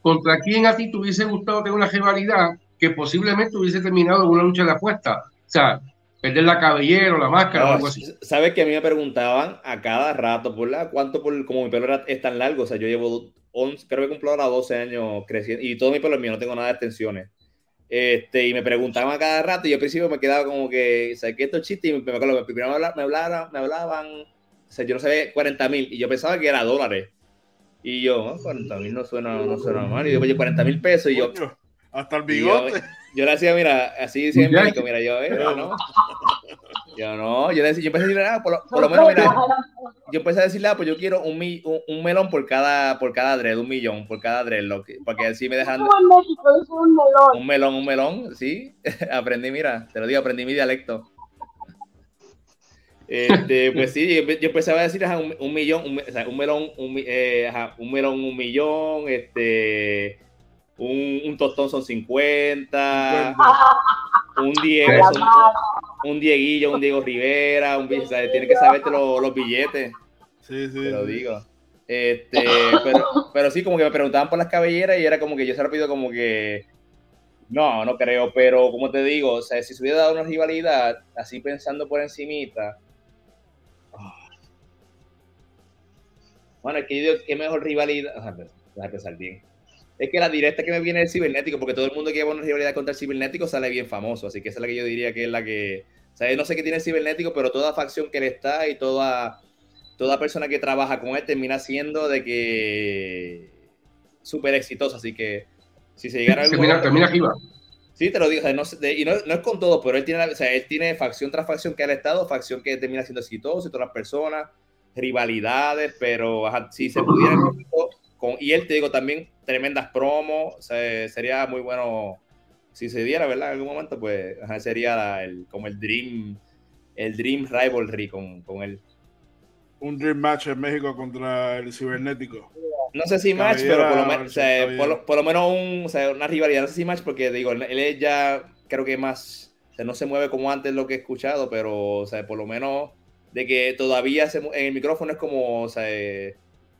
¿contra quién a ti te hubiese gustado tener una rivalidad que posiblemente hubiese terminado en una lucha de apuesta? O sea, perder la cabellera o la máscara o algo así. Sabes que a mí me preguntaban a cada rato, por la, ¿cuánto por, como mi pelo es tan largo? O sea, yo llevo 11, creo que cumplo ahora 12 años creciendo y todo mi pelo es mío, no tengo nada de extensiones. Este, y me preguntaban a cada rato y yo al principio me quedaba como que, ¿sabes qué? Estos chistes, y me, acuerdo que primero me hablaban, me hablaban, o sea, yo no sabía 40 mil y yo pensaba que era dólares. Y yo, 40 mil no suena, no suena mal. Y yo, oye, 40 mil pesos y yo... Hasta el bigote. Yo, le hacía, mira, así siempre, mira, yo, eh, no. Yo no, yo, decía, yo empecé a decirle, ah, por, lo, menos, mira, yo empecé a decirle, ah, pues yo quiero un, un, melón por cada, por cada dread, un millón por cada dread, lo que, porque así me dejan. Un melón. Un melón, un melón, sí. aprendí, mira, te lo digo, aprendí mi dialecto. Este, pues sí, yo empecé a decir un, un millón, un, o sea, un melón, un, eh, un melón, un millón, este un, un tostón son 50, un Diego, un Dieguillo, un Diego Rivera, un, tiene que saberte los billetes. Sí, sí. Te lo digo. Este, pero, pero sí, como que me preguntaban por las cabelleras y era como que yo se rápido como que no, no creo, pero como te digo, o sea, si se hubiera dado una rivalidad, así pensando por encimita, ah. bueno, es que yo digo, ¿qué mejor rivalidad? Déjame pensar bien es que la directa que me viene es cibernético, porque todo el mundo que lleva una rivalidad contra el cibernético sale bien famoso, así que esa es la que yo diría que es la que, o sea, no sé qué tiene el cibernético, pero toda facción que le está y toda, toda persona que trabaja con él termina siendo de que súper exitosa, así que si se llegara a termina, termina arriba. Sí, te lo digo, no, y no, es con todo, pero él tiene, o sea, él tiene facción tras facción que ha estado, facción que termina siendo exitosa y todas las personas, rivalidades, pero si se pudiera con, y él te digo también tremendas promos, sería muy bueno si se diera, ¿verdad? En algún momento, pues sería el, como el Dream, el Dream Rivalry con, con él. Un Dream Match en México contra el Cibernético. No sé si match, pero por lo, menos, por, lo, menos un, o sea, una rivalidad. No sé si match, porque digo, él es ya, creo que más, o sea, no se mueve como antes lo que he escuchado, pero, o sea, por lo menos de que todavía se, en el micrófono es como, o sea,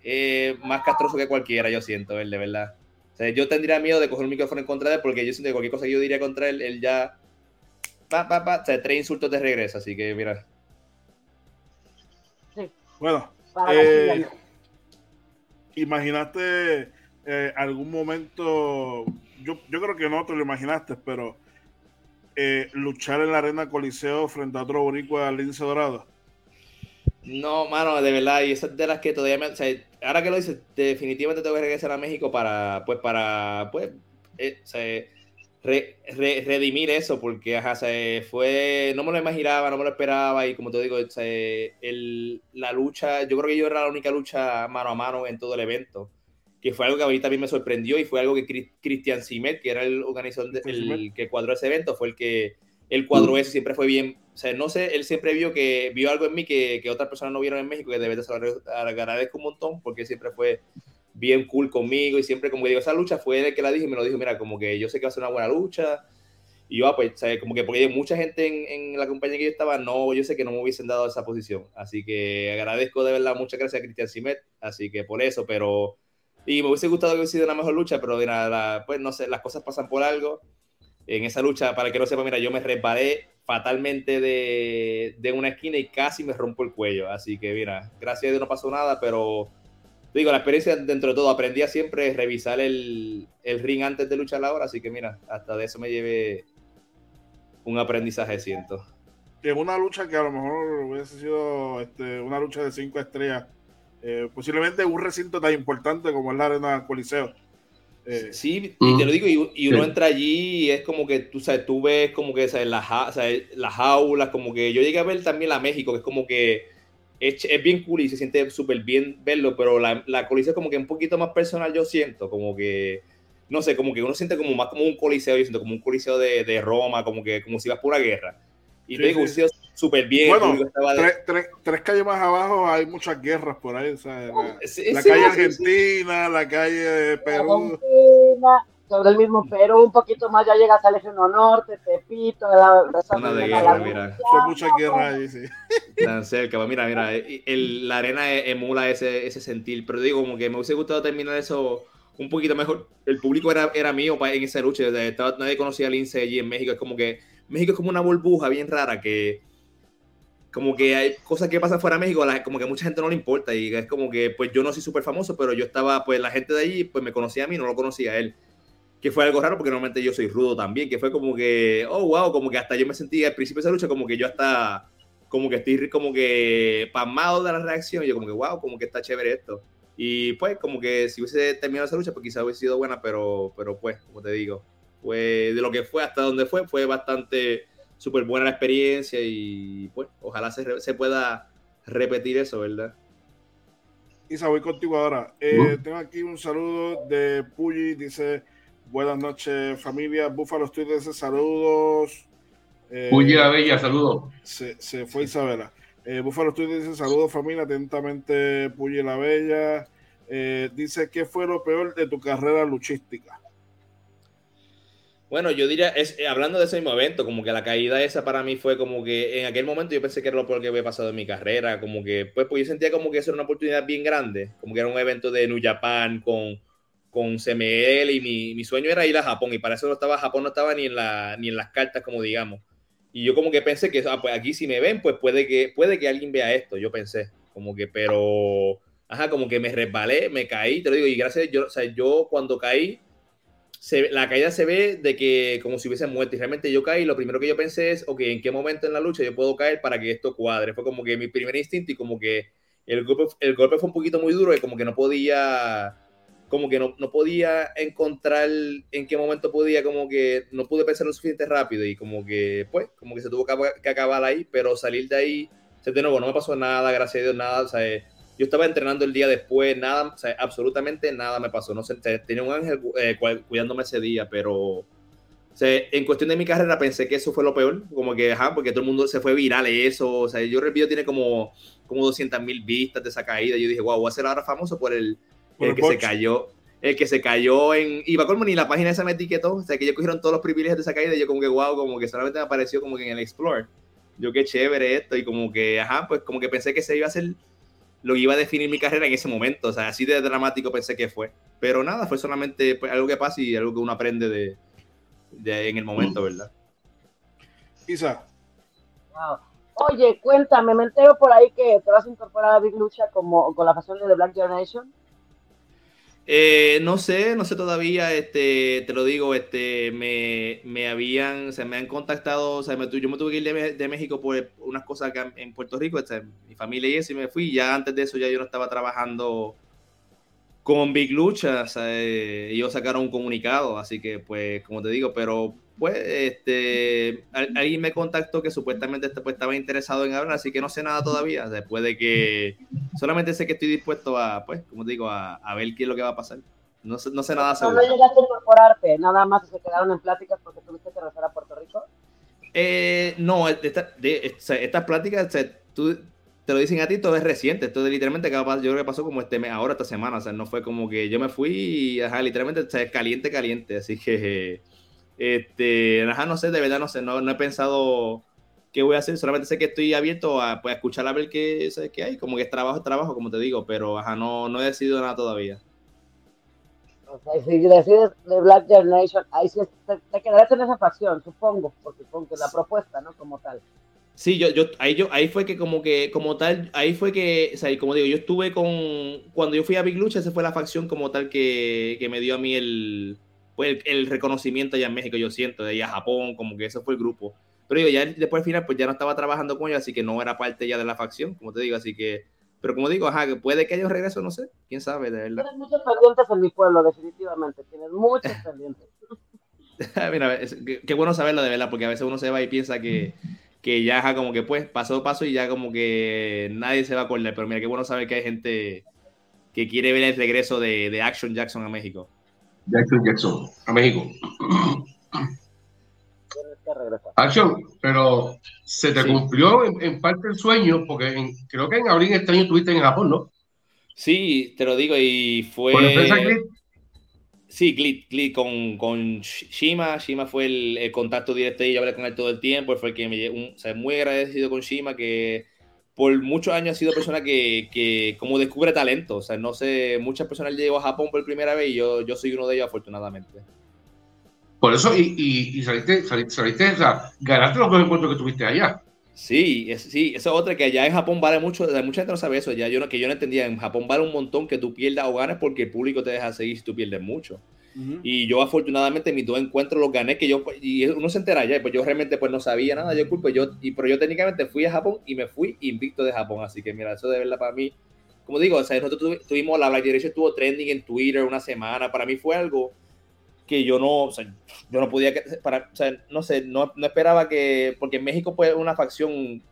eh, más castroso que cualquiera, yo siento, él, de verdad. O sea, yo tendría miedo de coger un micrófono en contra de él, porque yo siento que cualquier cosa que yo diría contra él, él ya, pa, pa, pa, o sea, tres insultos de regreso, así que mira. Sí. Bueno, eh, ¿Imaginaste eh, algún momento, yo, yo creo que no te lo imaginaste, pero eh, luchar en la arena Coliseo frente a otro boricua lince dorado? No, mano, de verdad, y esas de las que todavía me, o sea, ahora que lo dices, definitivamente tengo que regresar a México para, pues, para, pues, eh, o sea, redimir eso, porque ajá, se fue, no me lo imaginaba, no me lo esperaba, y como te digo, el, la lucha, yo creo que yo era la única lucha mano a mano en todo el evento, que fue algo que a mí también me sorprendió, y fue algo que Cristian Simet, que era el organizador, el que cuadró ese evento, fue el que el cuadro ese siempre fue bien, o sea, no sé, él siempre vio que vio algo en mí que, que otras personas no vieron en México, que de verdad se lo agradezco un montón, porque siempre fue bien cool conmigo y siempre como digo, esa lucha fue el que la dije y me lo dijo, mira, como que yo sé que va a ser una buena lucha. Y yo, ah, pues, como que porque mucha gente en, en, la compañía que yo estaba, no, yo sé que no me hubiesen dado esa posición. Así que agradezco de verdad, muchas gracias a Cristian Simet. Así que por eso, pero. Y me hubiese gustado que hubiese sido una mejor lucha, pero de nada, pues no sé, las cosas pasan por algo. En esa lucha, para que no sepa, mira, yo me resbalé fatalmente de, de una esquina y casi me rompo el cuello. Así que, mira, gracias a Dios no pasó nada, pero digo, la experiencia dentro de todo, aprendí a siempre revisar el, el ring antes de luchar la hora, así que mira, hasta de eso me llevé un aprendizaje, siento. En una lucha que a lo mejor hubiese sido este, una lucha de cinco estrellas, eh, posiblemente un recinto tan importante como es la Arena Coliseo. Eh, sí, y te lo digo, y, uno entra allí y es como que tú sabes, tú ves como que ¿sabes? Las, las jaulas, como que yo llegué a ver también la México, que es como que es, bien cool y se siente súper bien verlo, pero la, la coliseo es como que un poquito más personal, yo siento, como que, no sé, como que uno siente como más como un coliseo, yo siento como un coliseo de, de Roma, como que como si vas por una guerra. Y te digo, sí. Súper bien. Bueno, tres, tres, calles más abajo hay muchas guerras por ahí, ¿sabes? La, la calle Argentina, la calle Perú sobre el mismo Perú, un poquito más ya llegas al Eje Norte, Tepito, la, Zona de guerra, mira. Son muchas guerras ahí, sí. Tan cerca, pues mira, mira, el, la arena e, emula ese, ese sentir, pero digo, como que me hubiese gustado terminar eso un poquito mejor. El público era, era mío en esa lucha, nadie conocía al Lince allí en México, es como que México es como una burbuja bien rara que como que hay cosas que pasan fuera de México, como que mucha gente no le importa y es como que pues yo no soy súper famoso, pero yo estaba, pues la gente de allí pues me conocía a mí, no lo conocía a él que fue algo raro porque normalmente yo soy rudo también, que fue como que, oh, wow, como que hasta yo me sentí al principio de esa lucha como que yo hasta, como que estoy como que pasmado de la reacción, y yo como que, wow, como que está chévere esto. Y pues como que si hubiese terminado esa lucha, pues quizás hubiese sido buena, pero, pero pues, como te digo, pues de lo que fue hasta donde fue, fue bastante súper buena la experiencia y pues ojalá se, se pueda repetir eso, ¿verdad? Isa, voy contigo ahora. Eh, tengo aquí un saludo de Puyi, dice Buenas noches, familia. Búfalo Estudios, saludos. Eh, la Bella, saludos. Se, se, fue Isabela. Eh, Búfalo Estudios dice saludos, familia. Atentamente, Puye la Bella. Eh, dice, ¿qué fue lo peor de tu carrera luchística? Bueno, yo diría, es, eh, hablando de ese mismo evento, como que la caída esa para mí fue como que en aquel momento yo pensé que era lo peor que había pasado en mi carrera, como que, pues, pues yo sentía como que eso era una oportunidad bien grande, como que era un evento de New Japan con con CML y mi, mi, sueño era ir a Japón y para eso no estaba, Japón no estaba ni en, la, ni en las cartas, como digamos. Y yo como que pensé que, ah, pues aquí si me ven, pues puede que, puede que alguien vea esto, yo pensé, como que, pero, ajá, como que me resbalé, me caí, te lo digo, y gracias, yo, o sea, yo cuando caí, se, la caída se ve de que como si hubiese muerto y realmente yo caí, lo primero que yo pensé es, ok, ¿en qué momento en la lucha yo puedo caer para que esto cuadre? Fue como que mi primer instinto y como que el golpe, el golpe fue un poquito muy duro y como que no podía, como que no, no podía encontrar en qué momento podía, como que no pude pensar lo suficiente rápido y como que, pues, como que se tuvo que, que acabar ahí, pero salir de ahí, de nuevo, no me pasó nada, gracias a Dios, nada, o sea, yo estaba entrenando el día después, nada, o sea, absolutamente nada me pasó, no sé, tenía un ángel eh, cuidándome ese día, pero... O sea, en cuestión de mi carrera pensé que eso fue lo peor, como que, ajá, porque todo el mundo se fue viral eso, o sea, yo el video tiene como, como 200 mil vistas de esa caída, yo dije, wow, voy a ser ahora famoso por el, el que se cayó, el que se cayó en, y colmo ni la página esa me etiquetó, o sea, que ellos cogieron todos los privilegios de esa caída, y yo como que, wow, como que solamente me apareció como que en el Explore, yo qué chévere esto, y como que, ajá, pues como que pensé que se iba a hacer lo que iba a definir mi carrera en ese momento, o sea, así de dramático pensé que fue, pero nada, fue solamente pues, algo que pasa y algo que uno aprende de en el momento, ¿verdad? Isa. Oye, cuéntame, me entero por ahí que te vas a incorporar a Big Lucha como con la facción de The Black Generation. Eh, no sé, no sé todavía, este, te lo digo, este, me, me habían, se me han contactado, o sea, yo me tuve que ir de, México por unas cosas acá en Puerto Rico, este, mi familia y eso, y me fui, ya antes de eso ya yo no estaba trabajando con Big Lucha, eh, ellos sacaron un comunicado, así que pues, como te digo, pero pues, este, alguien me contactó que supuestamente este, pues, estaba interesado en hablar, así que no sé nada todavía, después de que solamente sé que estoy dispuesto a, pues, como digo, a, ver qué es lo que va a pasar. No sé, no sé nada seguro. ¿No llegaste a incorporarte? ¿Nada más se quedaron en pláticas porque tuviste que regresar a Puerto Rico? Eh, no, de, estas pláticas, tú, te lo dicen a ti, todo es reciente. Esto es literalmente yo creo que pasó como este mes, ahora esta semana. O sea, no fue como que yo me fui y, ajá, literalmente, o sea, caliente, caliente. Así que, este, ajá, no sé, de verdad no sé, no, no he pensado qué voy a hacer. Solamente sé que estoy abierto a, pues, escuchar a ver qué, qué hay. Como que es trabajo, es trabajo, como te digo, pero, ajá, no, no he decidido nada todavía. O sea, si decides de Black Generation, ahí sí te, te quedarás en esa facción, supongo, porque supongo que la propuesta, ¿no? Como tal. Sí, yo, yo, ahí, yo, ahí fue que como que, como tal, ahí fue que, o sea, como digo, yo estuve con, cuando yo fui a Big Lucha, esa fue la facción como tal que, que me dio a mí el, pues el, reconocimiento allá en México, yo siento, de allá a Japón, como que ese fue el grupo. Pero digo, ya después al final, pues ya no estaba trabajando con ellos, así que no era parte ya de la facción, como te digo, así que, pero como digo, ajá, puede que ellos regreso, no sé, quién sabe, de verdad. Tienes muchos pendientes en mi pueblo, definitivamente, tienes muchos pendientes. Mira, qué bueno saberlo de verdad, porque a veces uno se va y piensa que que ya como que pues paso a paso y ya como que nadie se va a acordar. Pero mira, qué bueno saber que hay gente que quiere ver el regreso de, de Action Jackson a México. Jackson Jackson a México. Action, pero se te cumplió en, parte el sueño, porque creo que en abril este año estuviste en Japón, ¿no? Sí, te lo digo, y fue. Sí, Glit, con, con Shima. Shima fue el, contacto directo y yo hablé con él todo el tiempo. Fue el que me un, o sea, muy agradecido con Shima, que por muchos años ha sido persona que, que, como descubre talento. O sea, no sé, muchas personas llegó a Japón por primera vez y yo, yo soy uno de ellos, afortunadamente. Por eso, y, y, y saliste, saliste, o sea, ganaste los dos encuentros que tuviste allá. Sí, es, sí, eso es otra que allá en Japón vale mucho, mucha gente no sabe eso, ya yo no, que yo no entendía, en Japón vale un montón que tú pierdas o ganes porque el público te deja seguir si tú pierdes mucho. Y yo afortunadamente mis dos encuentros los gané, que yo, y uno se entera ya, pues yo realmente pues no sabía nada, yo culpo, yo, y, pero yo técnicamente fui a Japón y me fui invicto de Japón, así que mira, eso de verdad para mí, como digo, o sea, nosotros tuvimos, la Black Generation estuvo trending en Twitter una semana, para mí fue algo que yo no, o sea, yo no podía, para, o sea, no sé, no, no esperaba que, porque en México pues una facción,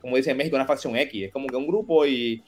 como dice en México, una facción X, es como que un grupo y,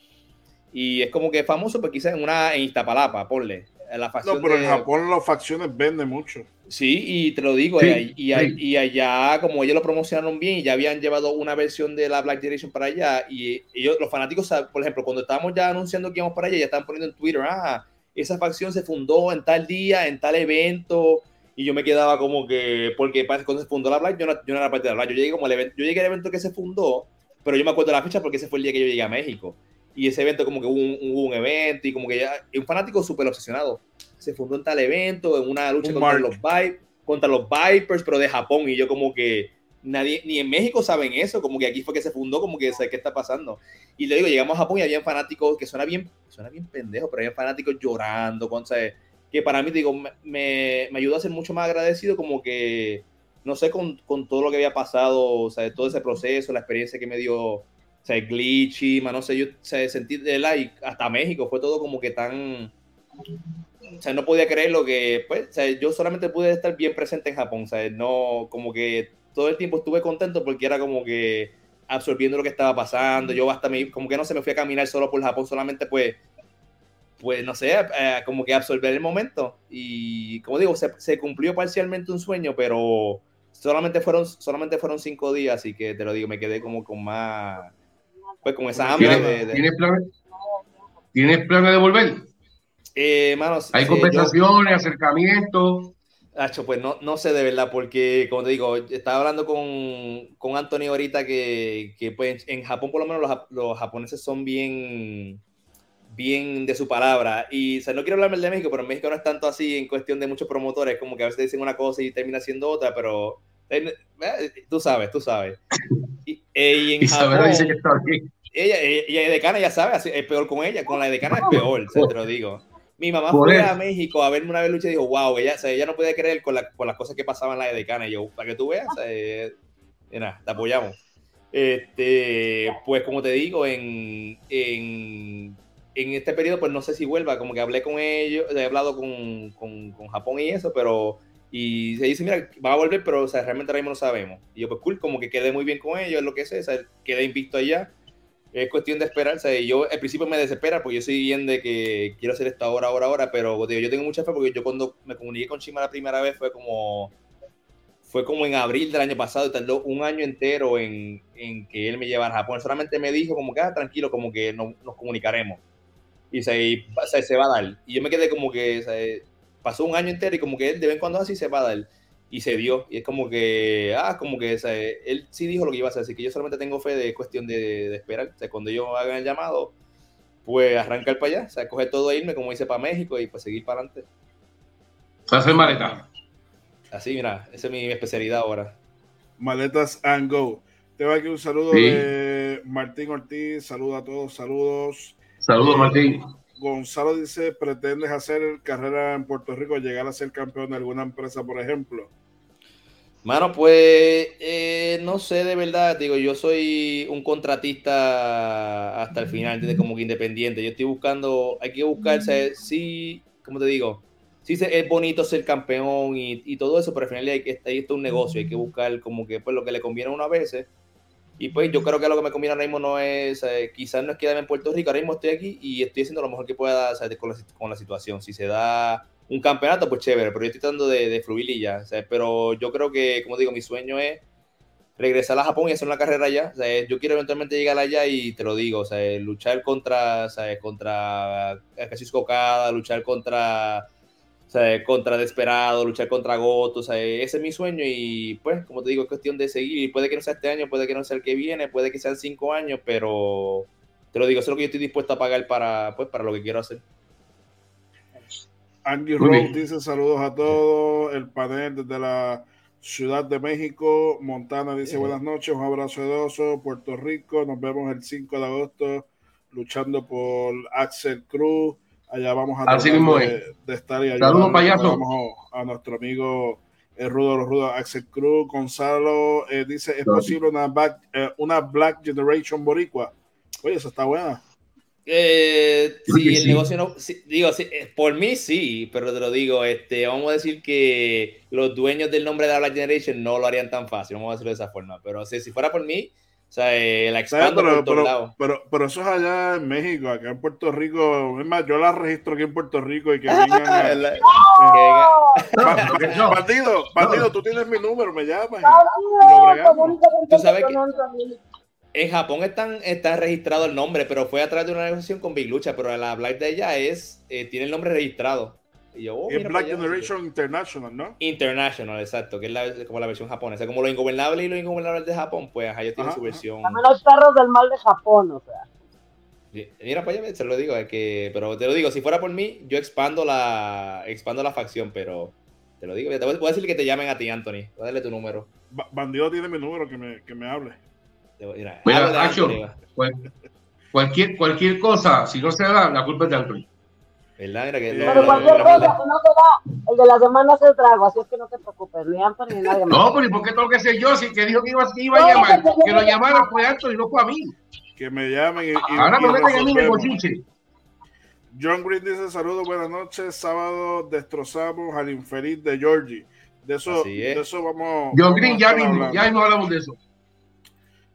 y es como que famoso, pues quizás en una, en Iztapalapa, ponle. La facción no, pero en Japón las facciones venden mucho. Sí, y te lo digo, y, y, allá, como ellos lo promocionaron bien, y ya habían llevado una versión de la Black Generation para allá, y ellos, los fanáticos, por ejemplo, cuando estábamos ya anunciando que íbamos para allá, ya estaban poniendo en Twitter, ah, esa facción se fundó en tal día, en tal evento, y yo me quedaba como que, porque cuando se fundó la Black, yo no, yo no era parte de la Black, yo llegué como al evento, yo llegué al evento que se fundó, pero yo me acuerdo de la fecha porque ese fue el día que yo llegué a México, y ese evento como que hubo un, un evento, y como que ya, un fanático súper obsesionado, se fundó en tal evento, en una lucha contra los, contra los Vipers, pero de Japón, y yo como que, nadie, ni en México saben eso, como que aquí fue que se fundó, como que sé qué está pasando. Y le digo, llegamos a Japón y había fanáticos que suena bien, suena bien pendejo, pero había fanáticos llorando, con, que para mí, digo, me, me, ayudó a ser mucho más agradecido, como que, no sé, con, con, todo lo que había pasado, o sea, todo ese proceso, la experiencia que me dio o sea, glitchy, no sé, yo se sentí de like, hasta México fue todo como que tan, o sea, no podía creer lo que, pues, o sea, yo solamente pude estar bien presente en Japón, sea, no, como que todo el tiempo estuve contento porque era como que absorbiendo lo que estaba pasando, yo hasta me, como que no se me fui a caminar solo por Japón, solamente pues, pues no sé, eh, como que absorber el momento. Y como digo, se, se cumplió parcialmente un sueño, pero solamente fueron, solamente fueron cinco días, así que te lo digo, me quedé como con más pues con esa hambre. ¿Tienes, de, planes, de volver? Eh, manos, Hay conversaciones, acercamientos. pues no, no sé de verdad, porque como te digo, estaba hablando con, con Anthony ahorita que, que pues, en Japón por lo menos los, los, japoneses son bien, bien de su palabra. Y o sea, no quiero hablarme de México, pero en México no es tanto así en cuestión de muchos promotores, como que a veces dicen una cosa y termina siendo otra, pero eh, tú sabes, tú sabes. Y, eh, en Japón, dice que está bien. Ella, ella, decana ya sabe, es peor con ella, con la decana es peor, te lo digo. Mi mamá fue a México a verme una vez lucha y dijo, wow, ella, ella no puede creer con, la, con las cosas que pasaban en la decana. Y yo, para que tú veas, eh, mira, te apoyamos. Este, pues como te digo, en, en, en, este periodo, pues no sé si vuelva, como que hablé con ellos, he hablado con, con, con Japón y eso, pero y se dice, mira, va a volver, pero o sea, realmente ahora mismo no sabemos. Y yo, pues cool, como que quedé muy bien con ellos, lo que sé, o sea, quedé invicto allá. Es cuestión de esperar, o sea, yo al principio me desespera porque yo soy bien de que quiero hacer esto ahora, ahora, ahora, pero digo, yo tengo mucha fe porque yo cuando me comuniqué con Chima la primera vez fue como, fue como en abril del año pasado y tardó un año entero en, en que él me llevara a Japón. Solamente me dijo como que, ah, tranquilo, como que no, nos comunicaremos. Y, se, y, se va a dar. Y yo me quedé como que, o sea, pasó un año entero y como que él de vez en cuando así se va a dar. Y se dio. Y es como que, ah, como que él sí dijo lo que iba a hacer. Así que yo solamente tengo fe de cuestión de, de esperar. O sea, cuando yo haga el llamado, pues arrancar para allá. O sea, coger todo e irme, como dice, para México y pues seguir para adelante. Hacer maleta. Así, mira, esa es mi especialidad ahora. Maletas and go. Te va aquí un saludo de Martín Ortiz. Saludos a todos, saludos. Saludos, Martín. Gonzalo dice, ¿pretendes hacer carrera en Puerto Rico, llegar a ser campeón de alguna empresa, por ejemplo? Mano, pues eh, no sé de verdad, digo, yo soy un contratista hasta el final, como que independiente. Yo estoy buscando, hay que buscarse, sí, como te digo, sí es bonito ser campeón y, todo eso, pero al final hay que, ahí está un negocio, hay que buscar como que pues lo que le conviene a uno a veces y pues yo creo que lo que me conviene ahora mismo no es, eh, quizás no es quedarme en Puerto Rico, ahora mismo estoy aquí y estoy haciendo lo mejor que pueda con, la, con, la, situación. Si se da un campeonato, pues chévere, pero yo estoy tratando de, de fluir y ya. pero yo creo que, como digo, mi sueño es regresar a Japón y hacer una carrera allá. yo quiero eventualmente llegar allá y te lo digo, luchar contra, ¿sabes? contra Cassius Cocada, luchar contra sea, contra Desperado, luchar contra Goto, o sea, ese es mi sueño y pues, como te digo, es cuestión de seguir. Puede que no sea este año, puede que no sea el que viene, puede que sean cinco años, pero te lo digo, eso es lo que yo estoy dispuesto a pagar para, pues, para lo que quiero hacer. Andy Rose dice saludos a todos, el panel desde la Ciudad de México, Montana dice buenas noches, un abrazo de oso, Puerto Rico, nos vemos el 5 de agosto luchando por Axel Cruz, Allá vamos a Así mismo de, estar y Saludos, payaso. a, nuestro amigo el eh, Rudo los Rudo, Axel Cruz. Gonzalo eh, dice: ¿Es posible una, eh, una Black Generation Boricua? Oye, eso está buena. Eh, sí, el negocio no, digo, por mí sí, pero te lo digo, este, vamos a decir que los dueños del nombre de la Black Generation no lo harían tan fácil, vamos a decirlo de esa forma, pero si, si fuera por mí, sea, eh, la expando pero, por pero, pero, pero, eso es allá en México, acá en Puerto Rico. Es más, yo la registro aquí en Puerto Rico y que vengan a. Partido, partido, tú tienes mi número, me llamas. Tú sabes que en Japón están, está registrado el nombre, pero fue a través de una negociación con Big Lucha, pero la Black de ella es, eh, tiene el nombre registrado. Y yo, oh, Black Generation International, ¿no? International, exacto, que es la, como la versión japonesa. Como lo ingobernable y lo ingobernable de Japón, pues ajá, ellos tienen su versión. También los perros del mal de Japón, o sea. Mira, pues ya se lo digo, es que, pero te lo digo, si fuera por mí, yo expando la, expando la facción, pero te lo digo, te voy a decir que te llamen a ti, Anthony. Voy a darle tu número. bandido tiene mi número, que me, que me hable. Mira, Mira cualquier, cualquier cosa, si no se da, la culpa es de Anthony. ¿Verdad? que pero cualquier cosa, que no te da, el de las semanas es el trago, así es que no te preocupes, ni Anthony ni nadie más. No, pero ¿y por qué tengo que ser yo? Si que dijo que iba, que iba a llamar, que lo llamara fue Anthony, no fue a mí. que me llamen. Y, Ahora me meten a mí en John Green dice: Saludos, buenas noches. Sábado destrozamos al infeliz de Georgie. De eso, de eso vamos. John Green, ya vimos, ya no hablamos de eso.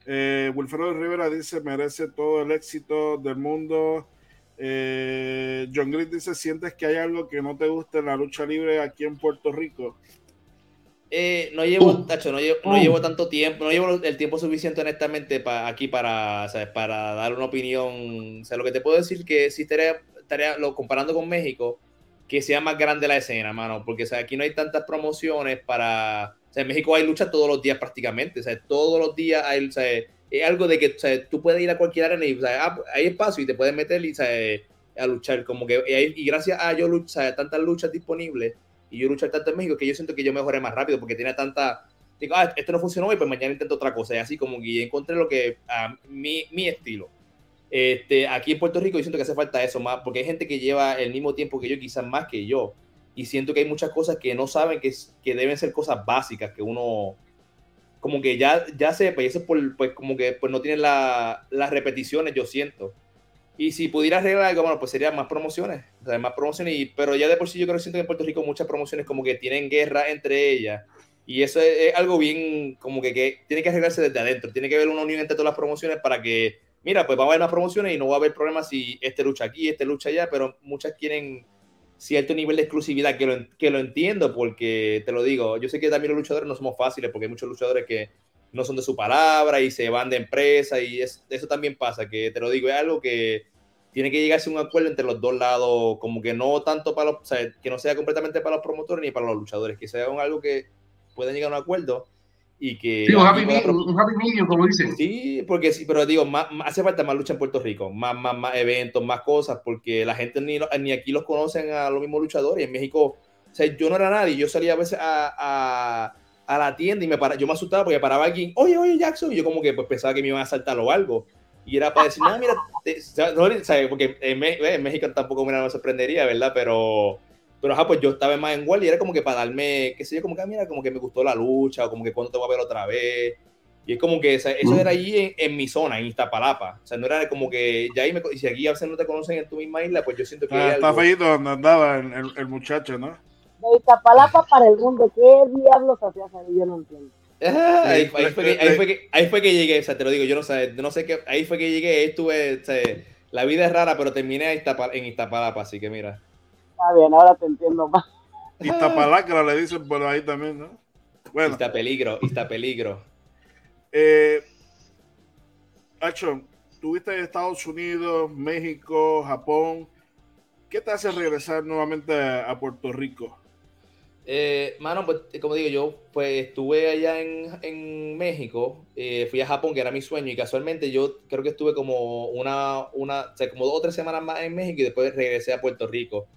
Eh, Wilfredo Rivera dice: merece todo el éxito del mundo. Eh, John Green dice: ¿Sientes que hay algo que no te gusta en la lucha libre aquí en Puerto Rico? Eh, no llevo, uh. tacho, no llevo, no uh. llevo, tanto tiempo, no llevo el tiempo suficiente honestamente para aquí para, para dar una opinión. O sea, lo que te puedo decir que si estaría, estaría lo, comparando con México, que sea más grande la escena, mano, porque aquí no hay tantas promociones para... O sea, en México hay lucha todos los días prácticamente, o sea, todos los días hay, o sea, es algo de que tú puedes ir a cualquier arena y o ah, hay espacio y te puedes meter y, a luchar, como que, y, y gracias a yo lucha, tantas luchas disponibles, y yo luchar tanto en México que yo siento que yo mejoré más rápido porque tiene tanta. Digo, ah, esto no funcionó y pues mañana intento otra cosa. Y así como que encontré lo que. a mi, mi estilo. Este, aquí en Puerto Rico yo siento que hace falta eso más, porque hay gente que lleva el mismo tiempo que yo, quizás más que yo, y siento que hay muchas cosas que no saben que, que deben ser cosas básicas, que uno como que ya, ya sepa, y eso por, pues como que pues no tienen la, las repeticiones, yo siento. Y si pudiera arreglar algo, bueno, pues serían más promociones, o más promociones, y, pero ya de por sí yo creo que siento que en Puerto Rico muchas promociones como que tienen guerra entre ellas, y eso es, algo bien, como que, que, tiene que arreglarse desde adentro, tiene que haber una unión entre todas las promociones para que, mira, pues va a haber más promociones y no va a haber problemas si este lucha aquí, este lucha allá, pero muchas quieren cierto nivel de exclusividad, que lo, que lo entiendo, porque te lo digo, yo sé que también los luchadores no somos fáciles, porque hay muchos luchadores que no son de su palabra y se van de empresa y eso también pasa, que te lo digo, es algo que tiene que llegarse a un acuerdo entre los dos lados, como que no tanto para los, sea, que no sea completamente para los promotores ni para los luchadores, que sea algo que puedan llegar a un acuerdo y que... Sí, un happy, medium, como dicen. Sí, porque sí, pero digo, más, hace falta más lucha en Puerto Rico, más, más, más eventos, más cosas, porque la gente ni, ni aquí los conocen a los mismos luchadores. En México, o sea, yo no era nadie, yo salía a veces a, a a la tienda y me para, yo me asustaba porque paraba alguien, oye, oye, Jackson, y yo como que pues pensaba que me iban a saltar o algo. Y era para decir, no, mira, no, porque en, en, México tampoco me sorprendería, ¿verdad? Pero, pero ajá, pues yo estaba más en Wall y era como que para darme, qué sé yo, como que, ah, mira, como que me gustó la lucha, o como que cuando te voy a ver otra vez. Y es como que eso era allí en, mi zona, en Iztapalapa. O sea, no era como que ya ahí me. Y si aquí a veces no te conocen en tu misma isla, pues yo siento que. Ah, está feito donde andaba el, el muchacho, ¿no? de Iztapalapa para el mundo. ¿Qué diablos hacías ahí? Yo no entiendo. Ah, ahí, fue que, ahí, fue que, llegué, o sea, te lo digo, yo no sé, no sé qué, ahí fue que llegué, estuve, o sea, la vida es rara, pero terminé en Iztapalapa, así que mira. Está bien, ahora te entiendo más. Iztapalacra le dicen por ahí también, ¿no? Bueno. Está peligro, está peligro. Eh, Action, tuviste en Estados Unidos, México, Japón. ¿Qué te hace regresar nuevamente a Puerto Rico? Eh, mano, pues como digo, yo pues estuve allá en, en México, eh, fui a Japón, que era mi sueño, y casualmente yo creo que estuve como una, una, o sea, como dos o tres semanas más en México y después regresé a Puerto Rico.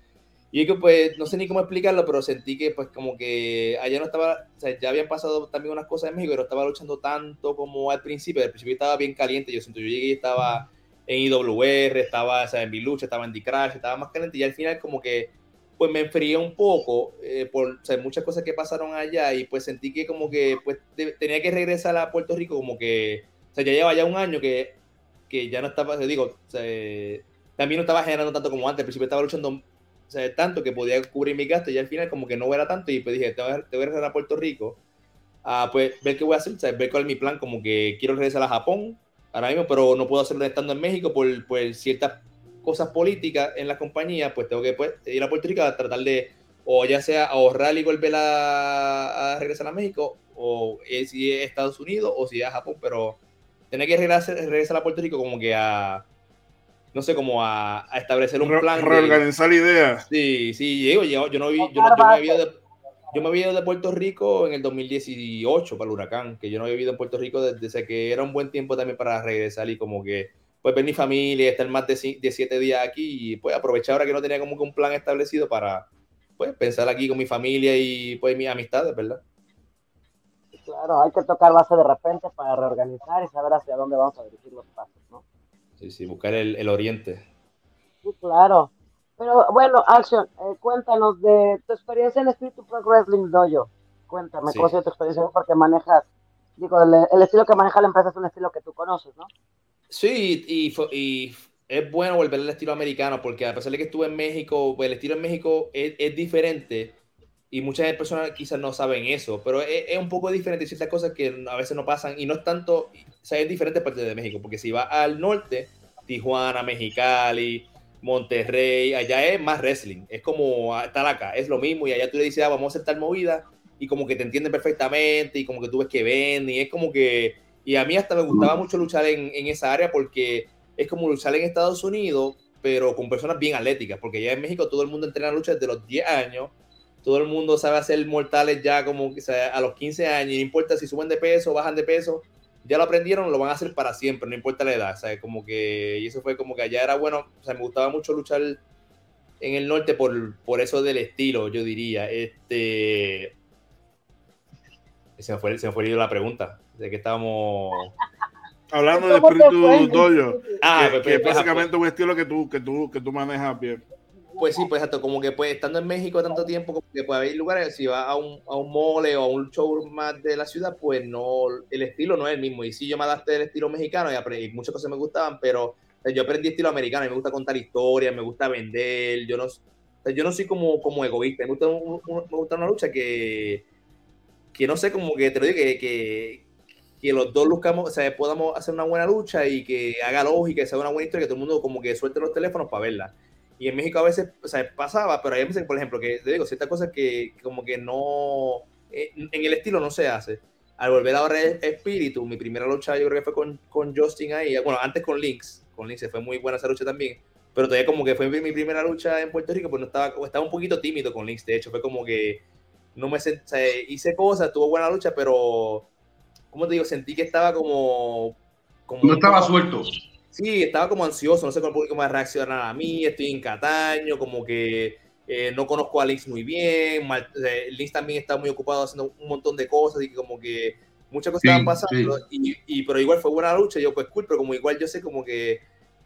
Y que pues, no sé ni cómo explicarlo, pero sentí que pues como que allá no estaba, o sea, ya habían pasado también unas cosas en México, pero estaba luchando tanto como al principio, al principio estaba bien caliente, yo siento, yo llegué y estaba en IWR, estaba o sea, en mi lucha, estaba en D-Crash, estaba más caliente, y al final como que pues me enfrié un poco eh, por muchas cosas que pasaron allá. Y pues sentí que como que pues tenía que regresar a Puerto Rico como que, o sea, ya lleva ya un año que, que ya no estaba, digo, también no estaba generando tanto como antes, al principio estaba luchando o sea, tanto que podía cubrir mi gasto y al final como que no era tanto y pues dije, te voy a, te a regresar a Puerto Rico, a pues ver qué voy a hacer, o sea, ver cuál es mi plan, como que quiero regresar a Japón ahora mismo, pero no puedo hacerlo estando en México por, por ciertas cosas políticas en la compañía, pues tengo que pues, ir a Puerto Rico a tratar de, o ya sea ahorrar y volver a, regresar a México, o si es Estados Unidos, o si es a Japón, pero tener que regresar, regresar a Puerto Rico como que a, no sé, como a, a establecer un plan. Reorganizar la idea. Sí, sí, yo, yo, yo no vi, yo, no, yo, me había de, yo me había ido de Puerto Rico en el 2018 para el huracán, que yo no había vivido en Puerto Rico desde que era un buen tiempo también para regresar y como que pues ver mi familia, estar más de, siete días aquí y pues aprovechar ahora que no tenía como que un plan establecido para pues pensar aquí con mi familia y pues mis amistades, ¿verdad? Claro, hay que tocar base de repente para reorganizar y saber hacia dónde vamos a dirigir los pasos, ¿no? Sí, sí, buscar el, oriente. Sí, claro. Pero bueno, Action, eh, cuéntanos de tu experiencia en Street Pro Wrestling Dojo. Cuéntame, ¿cómo ha tu experiencia? Porque manejas, digo, el, el, estilo que maneja la empresa es un estilo que tú conoces, ¿no? Sí, y, y, es bueno volver al estilo americano, porque a pesar de que estuve en México, pues el estilo en México es, es diferente y muchas personas quizás no saben eso, pero es, es, un poco diferente, ciertas cosas que a veces no pasan y no es tanto, o sea, es diferente parte de México, porque si va al norte, Tijuana, Mexicali, Monterrey, allá es más wrestling, es como estar acá, es lo mismo y allá tú le dices, ah, vamos a hacer tal movida y como que te entienden perfectamente y como que tú ves que ven y es como que, y a mí hasta me gustaba mucho luchar en, en esa área porque es como luchar en Estados Unidos, pero con personas bien atléticas, porque ya en México todo el mundo entrena lucha desde los 10 años, todo el mundo sabe hacer mortales ya como que sea, a los 15 años, no importa si suben de peso o bajan de peso, ya lo aprendieron, lo van a hacer para siempre, no importa la edad, o sea, como que, y eso fue como que allá era bueno, o sea, me gustaba mucho luchar en el norte por, por eso del estilo, yo diría, este, se me fue, se me fue la pregunta, de que estábamos... Hablando de espíritu doyo, ah, que, pues, que es pues, básicamente un estilo que tú, que tú, que tú manejas bien. Pues sí, pues exacto, como que pues estando en México tanto tiempo, como que puede haber lugares, si va a un, a un mole o a un show más de la ciudad, pues no, el estilo no es el mismo. Y sí, yo me adapté del estilo mexicano y, aprendí, muchas cosas me gustaban, pero yo aprendí estilo americano y me gusta contar historias, me gusta vender, yo no, yo no soy como, como egoísta, me gusta, me gusta una lucha que, que no sé, como que te lo digo, que, que, que los dos buscamos, o sea, podamos hacer una buena lucha y que haga lógica, que sea una buena historia, que todo el mundo como que suelte los teléfonos para verla. Y en México a veces, o sea, pasaba, pero hay veces, por ejemplo, que te digo, ciertas cosas que como que no, eh, en el estilo no se hace. Al volver ahora Espíritu, mi primera lucha yo creo que fue con, con Justin ahí, bueno, antes con Lynx, con Lynx fue muy buena esa lucha también, pero todavía como que fue mi primera lucha en Puerto Rico, pues no estaba, estaba un poquito tímido con Lynx, de hecho, fue como que no me sent, o sea, hice cosas, tuvo buena lucha, pero, ¿cómo te digo? Sentí que estaba como... como no estaba suelto Sí, estaba como ansioso, no sé cómo el público va a reaccionar a mí, estoy en Cataño, como que eh, no conozco a Lynx muy bien, Mal, Lynx también está muy ocupado haciendo un montón de cosas y como que muchas cosas estaban pasando, y, y, pero igual fue buena lucha, yo pues cool, pero como igual yo sé como que,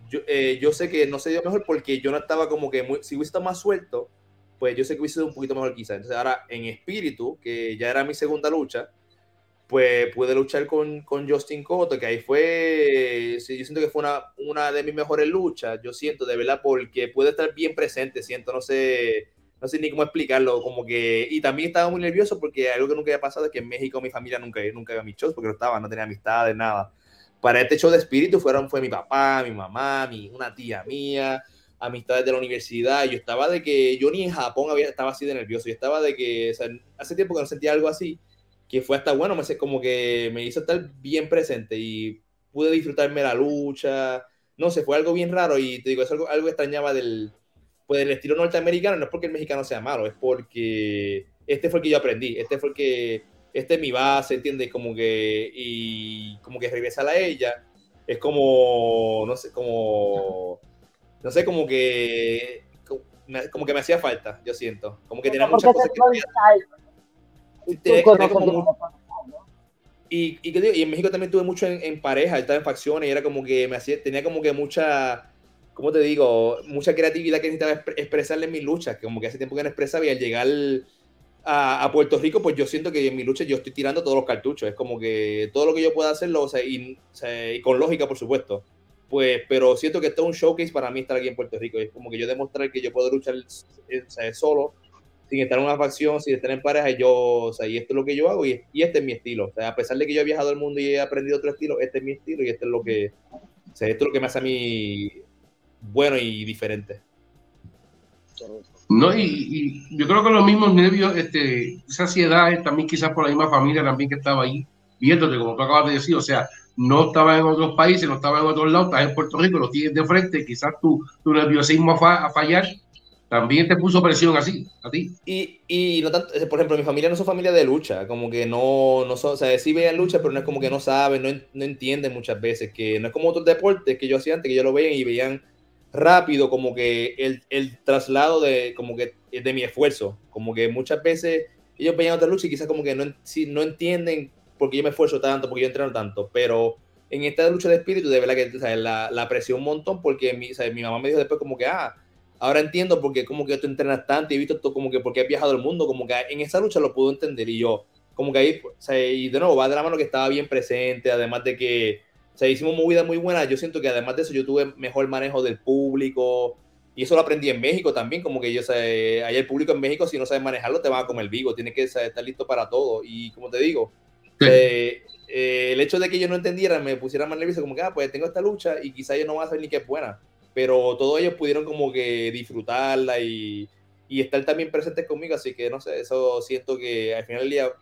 yo, eh, yo sé que no se dio mejor porque yo no estaba como que, muy, si hubiese estado más suelto, pues yo sé que hubiese sido un poquito mejor quizá, entonces ahora en espíritu, que ya era mi segunda lucha, pues pude luchar con, con Justin Cotto, que ahí fue, yo siento que fue una, una de mis mejores luchas, yo siento, de verdad, porque puede estar bien presente, siento, no sé, no sé ni cómo explicarlo, como que, y también estaba muy nervioso porque algo que nunca había pasado es que en México mi familia nunca, nunca iba a mis shows porque no estaba, no tenía amistades, nada. Para este show de espíritu fueron, fue mi papá, mi mamá, mi, una tía mía, amistades de la universidad, yo estaba de que, yo ni en Japón había, estaba así de nervioso, yo estaba de que, o sea, hace tiempo que no sentía algo así, que fue hasta bueno, me, como que me hizo estar bien presente y pude disfrutarme la lucha, no sé, fue algo bien raro y te digo, es algo, algo extrañaba del, pues del estilo norteamericano, no es porque el mexicano sea malo, es porque este fue el que yo aprendí, este fue el que, este es mi base, ¿entiendes? Como que, y como que regresar a ella, es como, no sé, como, no sé, como que, como, que me hacía falta, yo siento, como que tenía muchas cosas que y, y, en México también tuve mucho en, pareja, estaba en facciones y era como que me hacía, tenía como que mucha, ¿cómo te digo? Mucha creatividad que necesitaba expresarle en mis luchas, que como que hace tiempo que no expresaba y al llegar a, Puerto Rico, pues yo siento que en mi lucha yo estoy tirando todos los cartuchos, es como que todo lo que yo pueda hacerlo, o sea, y, con lógica, por supuesto, pues, pero siento que esto es un showcase para mí estar aquí en Puerto Rico, es como que yo demostrar que yo puedo luchar solo sin estar en una facción, sin estar en pareja, yo, o sea, y esto es lo que yo hago y, este es mi estilo. O sea, a pesar de que yo he viajado al mundo y he aprendido otro estilo, este es mi estilo y este es lo que, o sea, esto es lo que me hace a mí bueno y diferente. No, y, yo creo que los mismos nervios, este, esa ansiedad también quizás por la misma familia también que estaba ahí, viéndote, como tú acabas de decir, o sea, no estaba en otros países, no estaba en otros lados, estás en Puerto Rico, lo tienes de frente, quizás tu, tu nerviosismo a, a fallar, también te puso presión así, a ti. Y, y no tanto, por ejemplo, mi familia no son familia de lucha, como que no, no son, o sea, sí veían lucha, pero no es como que no saben, no, no entienden muchas veces, que no es como otros deportes que yo hacía antes, que yo lo veían y veían rápido como que el, el traslado de, como que, de mi esfuerzo, como que muchas veces ellos veían otra lucha y quizás como que no, si, no entienden por qué yo me esfuerzo tanto, porque yo entreno tanto, pero en esta lucha de espíritu, de verdad que o sea, la, la presión un montón, porque mi, o sea, mi mamá me dijo después como que, ah, ahora entiendo por qué como que tú entrenas tanto y he visto todo como que porque has viajado el mundo, como que en esa lucha lo puedo entender y yo, como que ahí, o sea, y de nuevo, va de la mano que estaba bien presente, además de que O sea, hicimos movidas muy buenas. Yo siento que además de eso, yo tuve mejor manejo del público. Y eso lo aprendí en México también, como que yo sé, hay el público en México, si no sabes manejarlo, te va a comer vivo, tienes que estar listo para todo. Y como te digo, eh, eh, el hecho de que yo no entendiera me pusiera más nervioso, como que, ah, pues tengo esta lucha y quizá yo no voy a saber ni qué es buena. Pero todos ellos pudieron como que disfrutarla y, y estar también presentes conmigo, así que no sé, eso siento que al final del día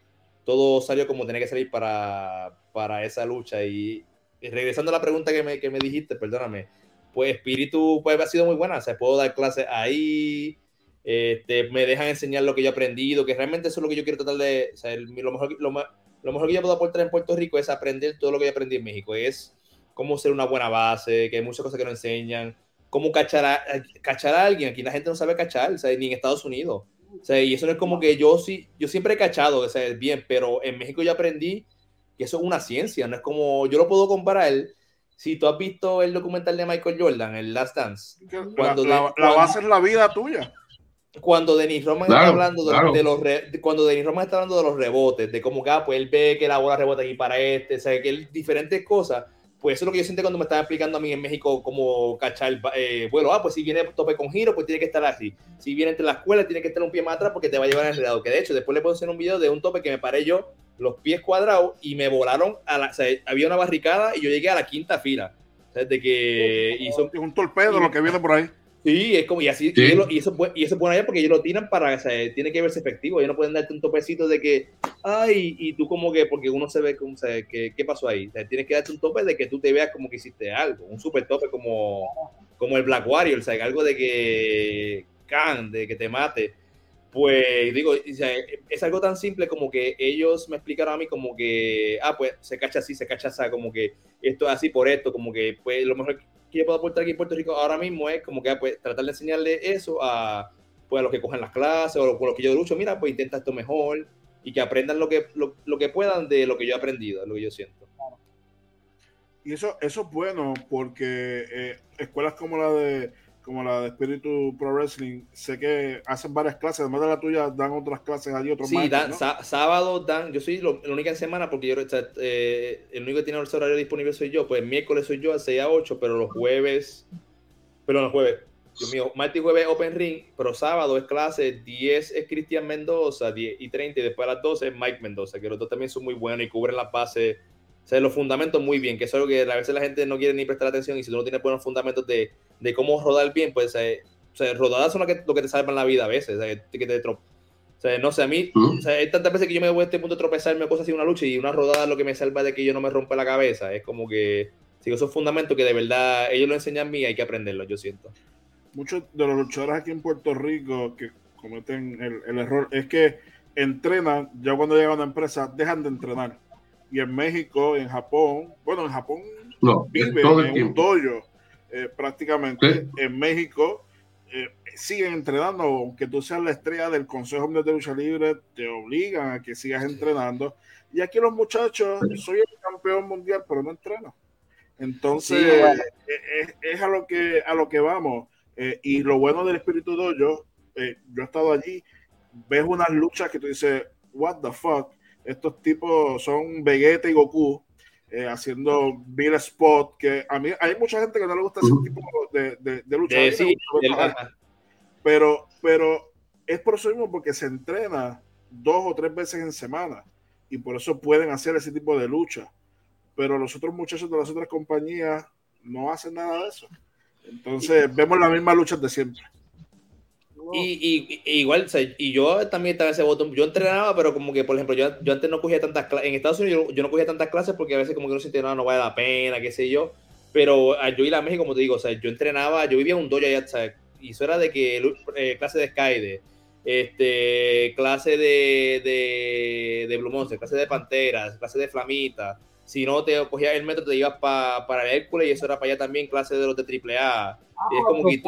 todo salió como tenía que salir para, para esa lucha. Y, regresando a la pregunta que me, que me dijiste, perdóname, pues espíritu pues ha sido muy buena, o sea, puedo dar clases ahí, este, me dejan enseñar lo que yo he aprendido, que realmente eso es lo que yo quiero tratar de, o sea, lo, mejor, lo, lo, mejor que yo puedo aportar en Puerto Rico es aprender todo lo que yo aprendí en México, es cómo ser una buena base, que hay muchas cosas que no enseñan, cómo cachar a, cachar a alguien, aquí la gente no sabe cachar, o sea, ni en Estados Unidos. O sea, y eso no es como que yo sí, yo siempre he cachado, o sea, bien, pero en México yo aprendí que eso es una ciencia, no es como, yo lo puedo comparar si tú has visto el documental de Michael Jordan, el Last Dance, cuando la, base es la vida tuya. Cuando Denis Roman está hablando de, los cuando Denis Roman está hablando de los rebotes, de cómo que ah, pues él ve que la bola rebota aquí para este, o sea, que él, diferentes cosas, pues eso es lo que yo siento cuando me estaba explicando a mí en México cómo cachar, eh, bueno, ah, pues si viene tope con giro, pues tiene que estar así. Si viene entre las escuela, tiene que estar un pie más atrás porque te va a llevar enredado. Que de hecho, después le puedo hacer un video de un tope que me paré yo los pies cuadrados y me volaron a la, o sea, había una barricada y yo llegué a la quinta fila. O sea, de que hizo un torpedo lo que viene por ahí. Sí, es como, y así, y, eso, y eso es bueno allá porque ellos lo tiran para, o sea, tiene que verse efectivo. Ellos no pueden darte un topecito de que, ay, y tú como que, porque uno se ve, como, o sea, ¿qué, ¿qué pasó ahí? O sea, tienes que darte un tope de que tú te veas como que hiciste algo, un super tope como, como el Black Warrior, o sea, algo de que, can, de que te mate. Pues digo, es algo tan simple como que ellos me explicaron a mí como que, ah, pues se cacha así, se cacha así, como que esto es así por esto, como que pues lo mejor que yo puedo aportar aquí en Puerto Rico ahora mismo es como que ah, pues, tratar de enseñarle eso a, pues, a los que cogen las clases o con los que yo lucho, mira, pues intenta esto mejor y que aprendan lo que, lo, lo que puedan de lo que yo he aprendido, lo que yo siento. Y eso, eso es bueno porque eh, escuelas como la de como la de Espíritu Pro Wrestling, sé que hacen varias clases, además de la tuya, dan otras clases allí, otros Sí, dan, sábado dan, yo soy lo, la única en semana porque yo, eh, el único que tiene el horario disponible soy yo, pues miércoles soy yo a 6 a 8, pero los jueves, pero los jueves, Dios mío, martes y jueves Open Ring, pero sábado es clase, 10 es Cristian Mendoza, 10 y 30, y después a las 12 es Mike Mendoza, que los dos también son muy buenos y cubren las bases o sea, los fundamentos muy bien, que es algo que a veces la gente no quiere ni prestar atención y si tú no tienes buenos fundamentos de, de cómo rodar bien, pues eh, o sea, rodadas son lo que, lo que te salvan la vida a veces, o sea, que te o sea, no sé, a mí, o sea, hay tantas veces que yo me voy a este punto de tropezarme cosas así una lucha y una rodada es lo que me salva de que yo no me rompa la cabeza. Es como que, si esos fundamentos que de verdad ellos lo enseñan a mí, hay que aprenderlo, yo siento. Muchos de los luchadores aquí en Puerto Rico que cometen el, el error es que entrenan, ya cuando llegan a una empresa, dejan de entrenar y en México, en Japón, bueno, en Japón no, vive en un dojo eh, prácticamente. En México eh, siguen entrenando, aunque tú seas la estrella del Consejo Mundial de Lucha Libre, te obligan a que sigas entrenando. Y aquí los muchachos, soy el campeón mundial, pero no entreno. Entonces, eh, es, a, lo que, a lo que vamos. y lo bueno del Espíritu Dojo, yo he estado allí, ves unas luchas que tú dices, what the fuck, estos tipos son Vegeta y Goku eh, haciendo Bill Spot, que a mí hay mucha gente que no le gusta ese tipo de, de, de lucha. pero, pero es por eso mismo porque se entrena dos o tres veces en semana y por eso pueden hacer ese tipo de lucha. Pero los otros muchachos de las otras compañías no hacen nada de eso. Entonces vemos las mismas luchas de siempre. Y, igual, y yo también estaba ese botón. Yo entrenaba, pero como que, por ejemplo, yo, yo antes no cogía tantas clases. En Estados Unidos yo, no cogía tantas clases porque a veces como que no sentía nada, no vale la pena, qué sé yo. Pero yo ir a México, como te digo, o sea, yo entrenaba, yo vivía en un dojo allá, y eso era de que eh, clase de Skyde, este, clase de, de, de Blue Monster, clase de Panteras, clase de Flamita. Si no te cogías el metro, te ibas para el Hércules y eso era para allá también, clase de los de AAA es como que,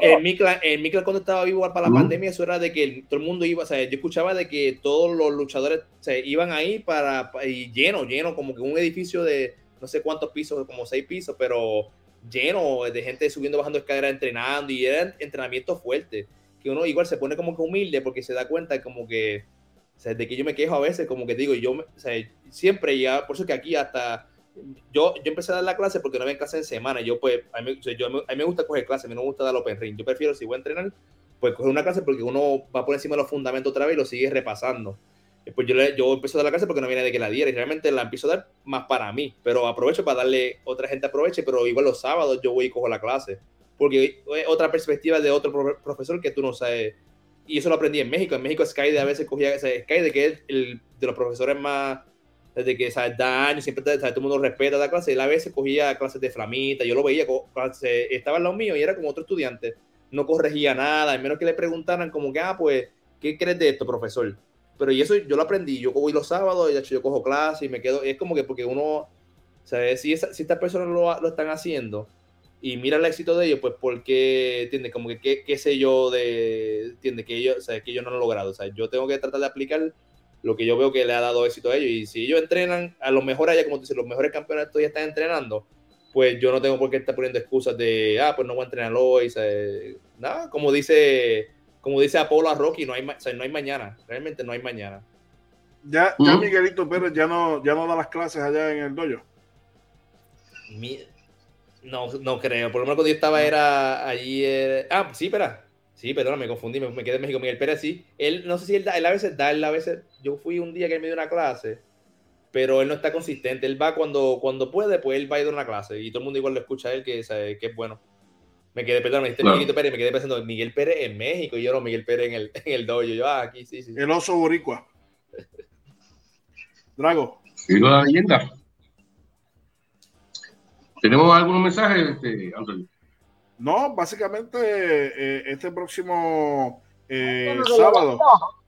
en mi clan, en mi clan cuando estaba vivo para la pandemia, eso era de que todo el mundo iba, o sea, yo escuchaba de que todos los luchadores se iban ahí para, y lleno, lleno, como que un edificio de no sé cuántos pisos, como seis pisos, pero lleno de gente subiendo, bajando escaleras, entrenando, y era entrenamiento fuerte, que uno igual se pone como que humilde porque se da cuenta como que, o sea, de que yo me quejo a veces, como que digo, yo, o sea, siempre ya, por eso que aquí hasta, yo, yo empecé a dar la clase porque no había clase en semana. Yo, pues, a mí, yo, a mí me gusta coger clase, a mí no me gusta dar open ring. Yo prefiero, si voy a entrenar, pues coger una clase porque uno va por encima de los fundamentos otra vez y lo sigue repasando. Pues yo, yo empecé a dar la clase porque no viene de que la diera y realmente la empiezo a dar más para mí, pero aprovecho para darle, otra gente aproveche, pero igual los sábados yo voy y cojo la clase, porque es otra perspectiva de otro profesor que tú no sabes. Y eso lo aprendí en México. En México Sky de a veces cogía, Sky de que es el de los profesores más desde que ¿sabes? da años, siempre todo el mundo respeta la clase, él a veces cogía clases de flamita, yo lo veía, estaba al lado mío y era como otro estudiante, no corregía nada, al menos que le preguntaran como que, ah, pues, ¿qué crees de esto, profesor? Pero y eso yo lo aprendí, yo voy los sábados, y yo cojo clase y me quedo, es como que porque uno, ¿sabes? Si, si estas personas lo, lo, están haciendo y mira el éxito de ellos, pues porque, ¿entiendes? Como que, ¿qué, qué sé yo de, ¿entiendes? Que ellos, ¿sabes? Que yo no lo han logrado, o sea, yo tengo que tratar de aplicar lo que yo veo que le ha dado éxito a ellos. Y si ellos entrenan, a lo mejor allá, como tú dices, los mejores campeones ya están entrenando, pues yo no tengo por qué estar poniendo excusas de, ah, pues no voy a entrenar hoy. Nada, como dice, como dice Apolo a Rocky, no hay, no hay mañana, realmente no hay mañana. Ya, ya Miguelito Pérez ya no, ya no da las clases allá en el dojo. No, no creo. Por lo menos cuando yo estaba era allí. Ah, sí, espera. Sí, perdón, me confundí, me, quedé en México. Miguel Pérez sí. Él, no sé si él, él a veces da, él a veces. Yo fui un día que él me dio una clase, pero él no está consistente. Él va cuando, cuando puede, pues él va a ir a una clase. Y todo el mundo igual lo escucha a él, que, que es bueno. Me quedé, perdón, me dijiste Miguelito Pérez, me quedé pensando, Miguel Pérez en México, y yo no, Miguel Pérez en el, en el dojo. Yo, ah, aquí, sí, sí. El oso boricua. Drago. Sigo la leyenda. ¿Tenemos algunos mensajes, este, Antonio? No, básicamente eh, este próximo eh, sábado,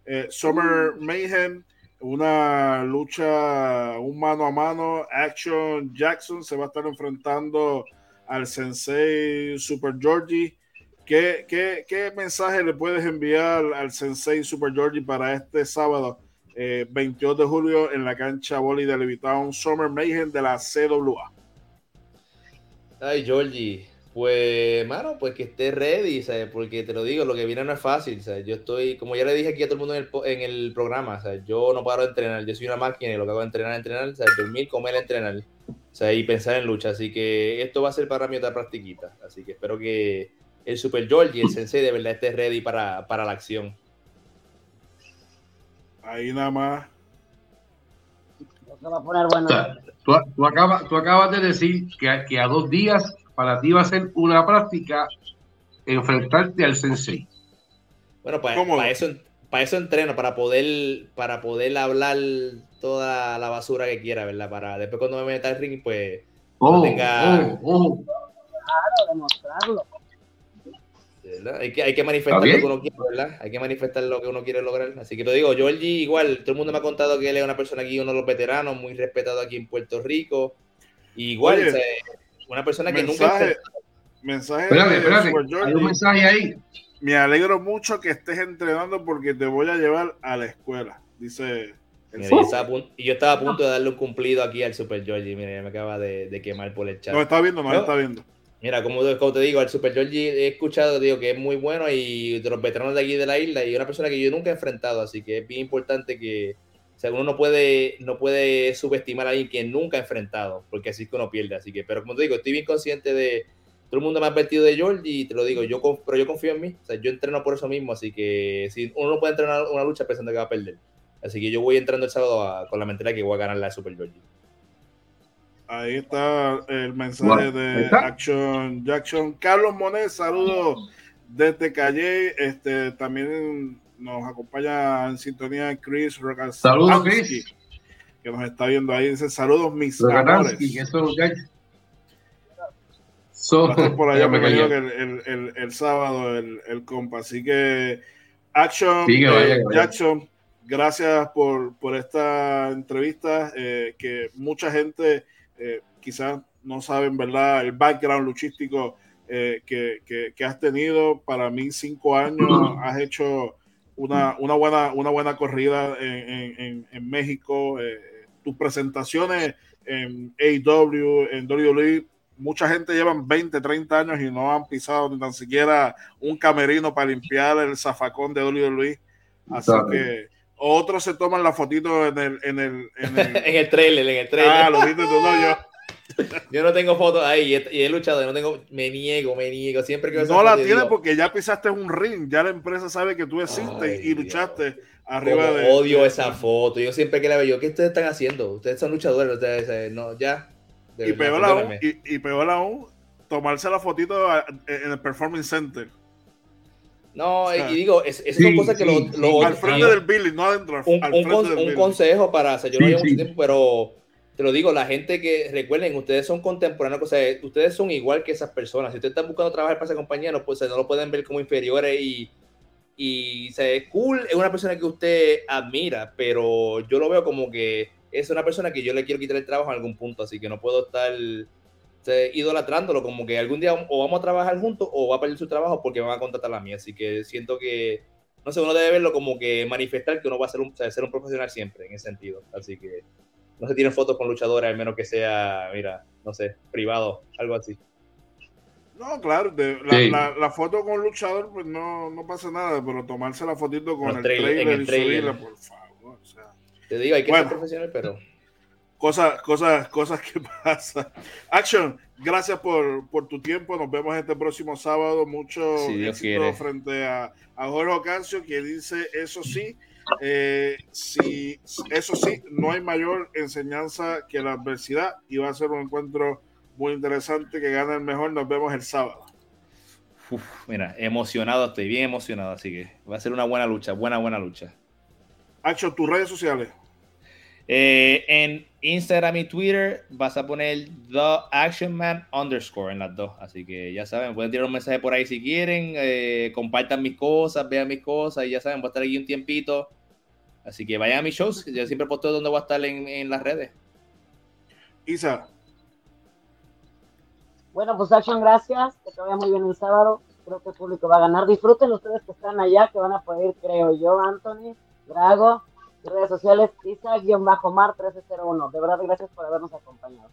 eh, Summer Mayhem, una lucha, un mano a mano, Action Jackson se va a estar enfrentando al Sensei Super Georgie. ¿Qué, qué, mensaje le puedes enviar al Sensei Super Georgie para este sábado, 22 de julio, en la cancha Boli de Levitown Summer Mayhem de la CWA? Ay, Georgie, pues, mano, pues que esté ready, ¿sabes? Porque te lo digo, lo que viene no es fácil, ¿sabes? Yo estoy, como ya le dije aquí a todo el mundo en el, en el programa, ¿sabes? Yo no paro de entrenar, yo soy una máquina y lo que hago es entrenar, entrenar, ¿sabes? Dormir, comer, entrenar, ¿sabes? Y pensar en lucha, así que esto va a ser para mí otra practiquita, así que espero que el Super George y el Sensei de verdad esté ready para, para la acción. Ahí nada más. Va a poner bueno. tú, tú, acabas, tú acabas de decir que, que a dos días para ti va a ser una práctica enfrentarte al sensei. Bueno, pues para, eso, para eso entreno, para poder, para poder hablar toda la basura que quiera, ¿verdad? Para después cuando me meta al ring, pues oh, tenga... Oh, oh. Claro, demostrarlo. Hay que, hay que manifestar lo que uno quiere, ¿verdad? Hay que manifestar lo que uno quiere lograr. Así que te digo, Georgie, igual, todo el mundo me ha contado que él es una persona aquí, uno de los veteranos, muy respetado aquí en Puerto Rico. igual, una persona que mensaje, nunca. Mensaje. Espérate, espérate. Hay un mensaje ahí. Me alegro mucho que estés entrenando porque te voy a llevar a la escuela. Dice. y yo estaba a punto de darle un cumplido aquí al Super Georgie. Mira, me acaba de, quemar por el chat. No está viendo, no, está viendo. Mira, como, como, te digo, al Super Georgie he escuchado digo, que es muy bueno y de los veteranos de aquí de la isla y una persona que yo nunca he enfrentado, así que es bien importante que, sea, uno no puede, no puede subestimar a alguien que nunca ha enfrentado, porque así es que uno pierde. Así que, pero como te digo, estoy bien consciente de todo el mundo me ha advertido de George y te lo digo, yo pero yo confío en mí. O sea, yo entreno por eso mismo, así que si uno no puede entrenar una lucha pensando que va a perder. Así que yo voy entrando el sábado con la mentalidad que voy a ganar la Super George. Ahí está el mensaje de Action Jackson. Carlos Monet, saludos desde Calle. Este, también nos acompaña en sintonía Chris Saludos, Chris. Que nos está viendo ahí. Dice saludos, mis amores. So, por allá me cayó el, el, el, sábado el, el, compa. Así que, Action, eh, Jackson, gracias por, por esta entrevista. Eh, que mucha gente eh, quizás no saben, ¿verdad? El background luchístico que, que, que, has tenido. Para mí, cinco años, has hecho una, una, buena, una buena corrida en, en, en México. Eh, tus presentaciones en AEW, en WWE, mucha gente llevan 20, 30 años y no han pisado ni tan siquiera un camerino para limpiar el zafacón de WWE. Así que otros se toman la fotito en el en el, en el, trailer, en el trailer. Ah, lo viste tú, no, yo. Yo no tengo fotos ahí y he luchado, no tengo, me niego, me niego. Siempre que No la tienes porque ya pisaste un ring, ya la empresa sabe que tú existes y luchaste arriba de. Odio esa foto. Yo siempre que la veo, ¿qué ustedes están haciendo? Ustedes son luchadores, ustedes, no, ya. Y peor, aún, y, peor aún, tomarse la fotito en el Performance Center. No, y digo, es, esas son cosas que lo, Al frente del Billy, no adentro. Un, un, consejo para. O yo no llevo mucho tiempo, pero te lo digo, la gente que recuerden, ustedes son contemporáneos, o sea, ustedes son igual que esas personas. Si ustedes están buscando trabajar para esa compañía, no, pues, no lo pueden ver como inferiores y, y o sea, es cool, es una persona que usted admira, pero yo lo veo como que es una persona que yo le quiero quitar el trabajo en algún punto, así que no puedo estar idolatrándolo, como que algún día o vamos a trabajar juntos o va a perder su trabajo porque van a contratar a mí, así que siento que, no sé, uno debe verlo como que manifestar que uno va a ser un, ser un profesional siempre en ese sentido, así que no se tienen fotos con luchadores, al menos que sea, mira, no sé, privado, algo así. No, claro, la, la, foto con luchador, pues no, no pasa nada, pero tomarse la fotito con el trailer, y subirla, por favor. O sea. Te digo, hay que ser profesional, pero. Cosas, cosas, cosas que pasan. Action, gracias por, por, tu tiempo. Nos vemos este próximo sábado. Mucho éxito frente a, a Jorge Ocancio, que dice eso sí. Eh, si, eso sí, no hay mayor enseñanza que la adversidad y va a ser un encuentro muy interesante que gana el mejor. Nos vemos el sábado. mira, emocionado, estoy bien emocionado, así que va a ser una buena lucha, buena, buena lucha. Hacho, tus redes sociales. Eh, en Instagram y Twitter vas a poner The Action Man underscore en las dos. Así que ya saben, pueden tirar un mensaje por ahí si quieren. Eh, compartan mis cosas, vean mis cosas y ya saben, voy a estar aquí un tiempito. Así que vayan a mis shows. Yo siempre posteo donde voy a estar en, en las redes. Isa. Bueno, pues Action, gracias. Que te vaya muy bien el sábado. Creo que el público va a ganar. Disfruten ustedes que están allá, que van a poder, creo yo, Anthony, Drago, redes sociales, Isa-Mar1301. De verdad, gracias por habernos acompañado.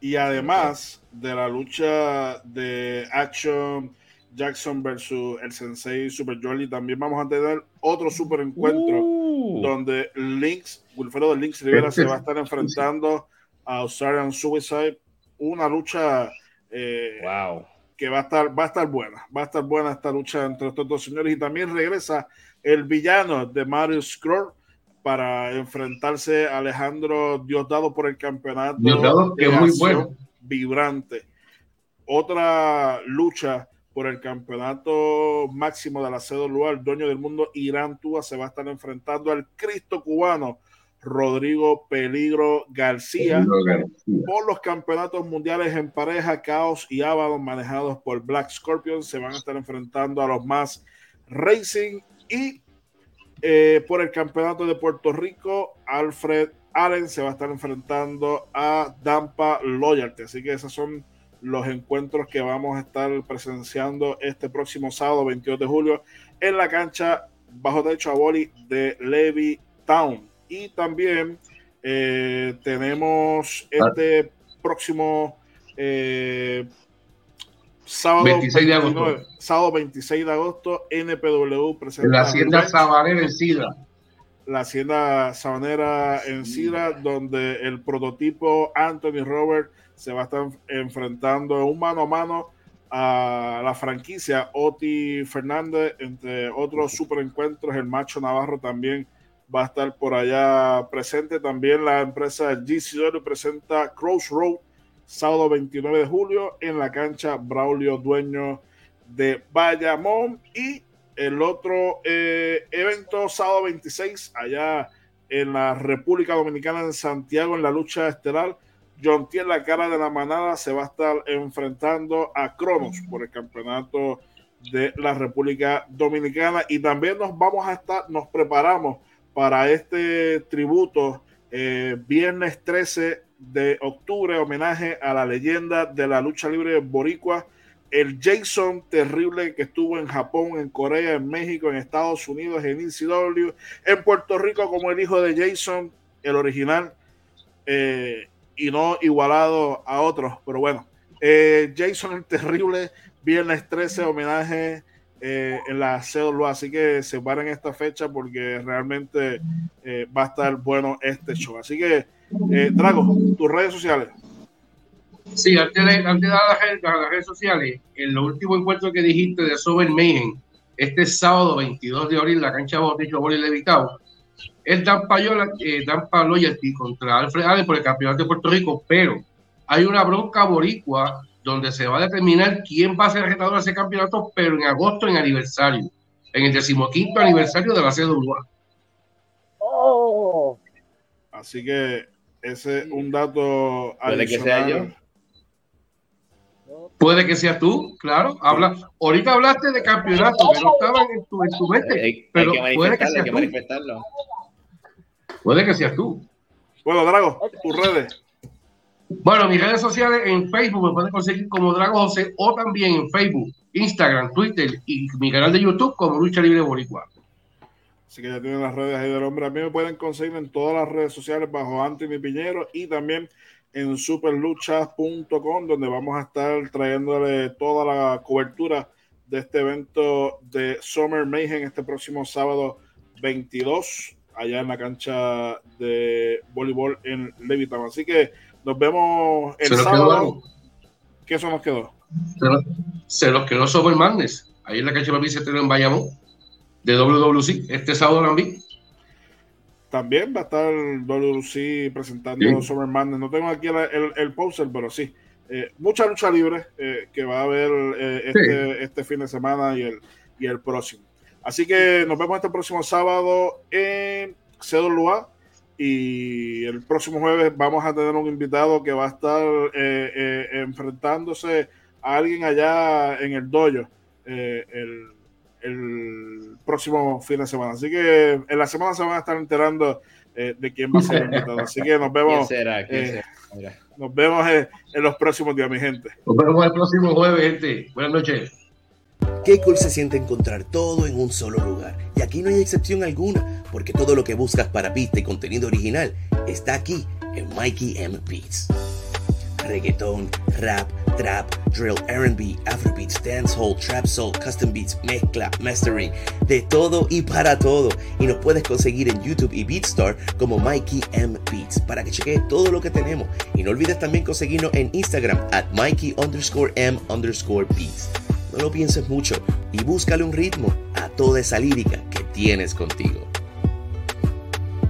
Y además de la lucha de Action Jackson versus el Sensei Super Jolly, también vamos a tener otro super encuentro uh. donde Lynx, Wilfredo Lynx Rivera se va a estar enfrentando a Australian Suicide. Una lucha eh, wow. que va a estar, va a estar buena. Va a estar buena esta lucha entre estos dos señores. Y también regresa el villano de Mario Scroll para enfrentarse a Alejandro Diosdado por el campeonato. Diosdado, que es muy bueno. Vibrante. Otra lucha por el campeonato máximo de la CWA, el dueño del mundo, Irán Túa, se va a estar enfrentando al Cristo cubano, Rodrigo Peligro García, por los campeonatos mundiales en pareja, Caos y Abaddon, manejados por Black Scorpion, se van a estar enfrentando a los más Racing y eh, por el campeonato de Puerto Rico, Alfred Allen se va a estar enfrentando a Dampa Loyalty. Así que esos son los encuentros que vamos a estar presenciando este próximo sábado 22 de julio en la cancha bajo techo a boli de Levy Town. Y también eh, tenemos este próximo eh, Sábado 26 de agosto. sábado 26 de agosto, NPW presenta. La Hacienda Sabanera en Sidra. La Hacienda Sabanera en Sidra, donde el prototipo Anthony Robert se va a estar enfrentando un mano a mano a la franquicia Oti Fernández, entre otros super encuentros. El Macho Navarro también va a estar por allá presente. También la empresa GCW presenta Crossroad sábado 29 de julio en la cancha Braulio Dueño de Bayamón. Y el otro eh, evento sábado 26 allá en la República Dominicana en Santiago en la lucha estelar John Tier, la cara de la manada, se va a estar enfrentando a Cronos por el campeonato de la República Dominicana. Y también nos vamos a estar, nos preparamos para este tributo eh, viernes 13 de octubre, homenaje a la leyenda de la lucha libre boricua, el Jason terrible que estuvo en Japón, en Corea, en México, en Estados Unidos, en ECW, en Puerto Rico como el hijo de Jason, el original, eh, y no igualado a otros, pero bueno, eh, Jason el terrible, viernes 13, homenaje eh, en la cédula. Así que se paren esta fecha porque realmente eh, va a estar bueno este show. Así que, eh, Drago, tus redes sociales. Sí, antes de, antes de dar las, redes sociales, en lo último encuentro que dijiste de Sober Mayhem, este sábado 22 de abril, la cancha Botecho Boli Levitado, es Dan Payola, eh, Dan Loyalty contra Alfred Allen por el campeonato de Puerto Rico, pero hay una bronca boricua donde se va a determinar quién va a ser el retador de ese campeonato, pero en agosto en aniversario, en el decimoquinto aniversario de la CWA. Oh. Así que ese es un dato Puede que sea yo. Puede que sea tú, claro. Habla, ahorita hablaste de campeonato, que no estaban en tu, en tu mente. pero puede que sea tú. Puede que seas tú. Bueno, Drago, tus redes. Bueno, mis redes sociales en Facebook me pueden conseguir como Drago José o también en Facebook, Instagram, Twitter y mi canal de YouTube como Lucha Libre Boricua. Así que ya tienen las redes ahí del hombre. A mí me pueden conseguir en todas las redes sociales bajo Anthony Piñero y también en superluchas.com, donde vamos a estar trayéndole toda la cobertura de este evento de Summer Mayhem este próximo sábado 22, allá en la cancha de voleibol en Levittown. Así que nos vemos el sábado. ¿Qué eso nos quedó? Se, los quedó Summer Madness, ahí en la cancha de se en Bayamón, de WWC, este sábado también. También va a estar WC presentando Summer Madness. No tengo aquí el, el, poster, pero sí. Eh, mucha lucha libre eh, que va a haber eh, este, este, fin de semana y el, y el próximo. Así que nos vemos este próximo sábado en CWA y el próximo jueves vamos a tener un invitado que va a estar enfrentándose a alguien allá en el dojo el, el próximo fin de semana. Así que en la semana se van a estar enterando eh, de quién va a ser el invitado. Así que nos vemos. Eh, nos vemos eh, en los próximos días, mi gente. Nos vemos el próximo jueves, gente. Buenas noches. Qué cool se siente encontrar todo en un solo lugar. Y aquí no hay excepción alguna, porque todo lo que buscas para pista y contenido original está aquí en Mikey M. Beats. Reggaeton, rap, trap, drill, R&B, afrobeats, dancehall, trap soul, custom beats, mezcla, mastering, de todo y para todo. Y nos puedes conseguir en YouTube y BeatStar como Mikey M Beats para que cheques todo lo que tenemos. Y no olvides también conseguirnos en Instagram at Mikey underscore M underscore Beats. No lo pienses mucho y búscale un ritmo a toda esa lírica que tienes contigo.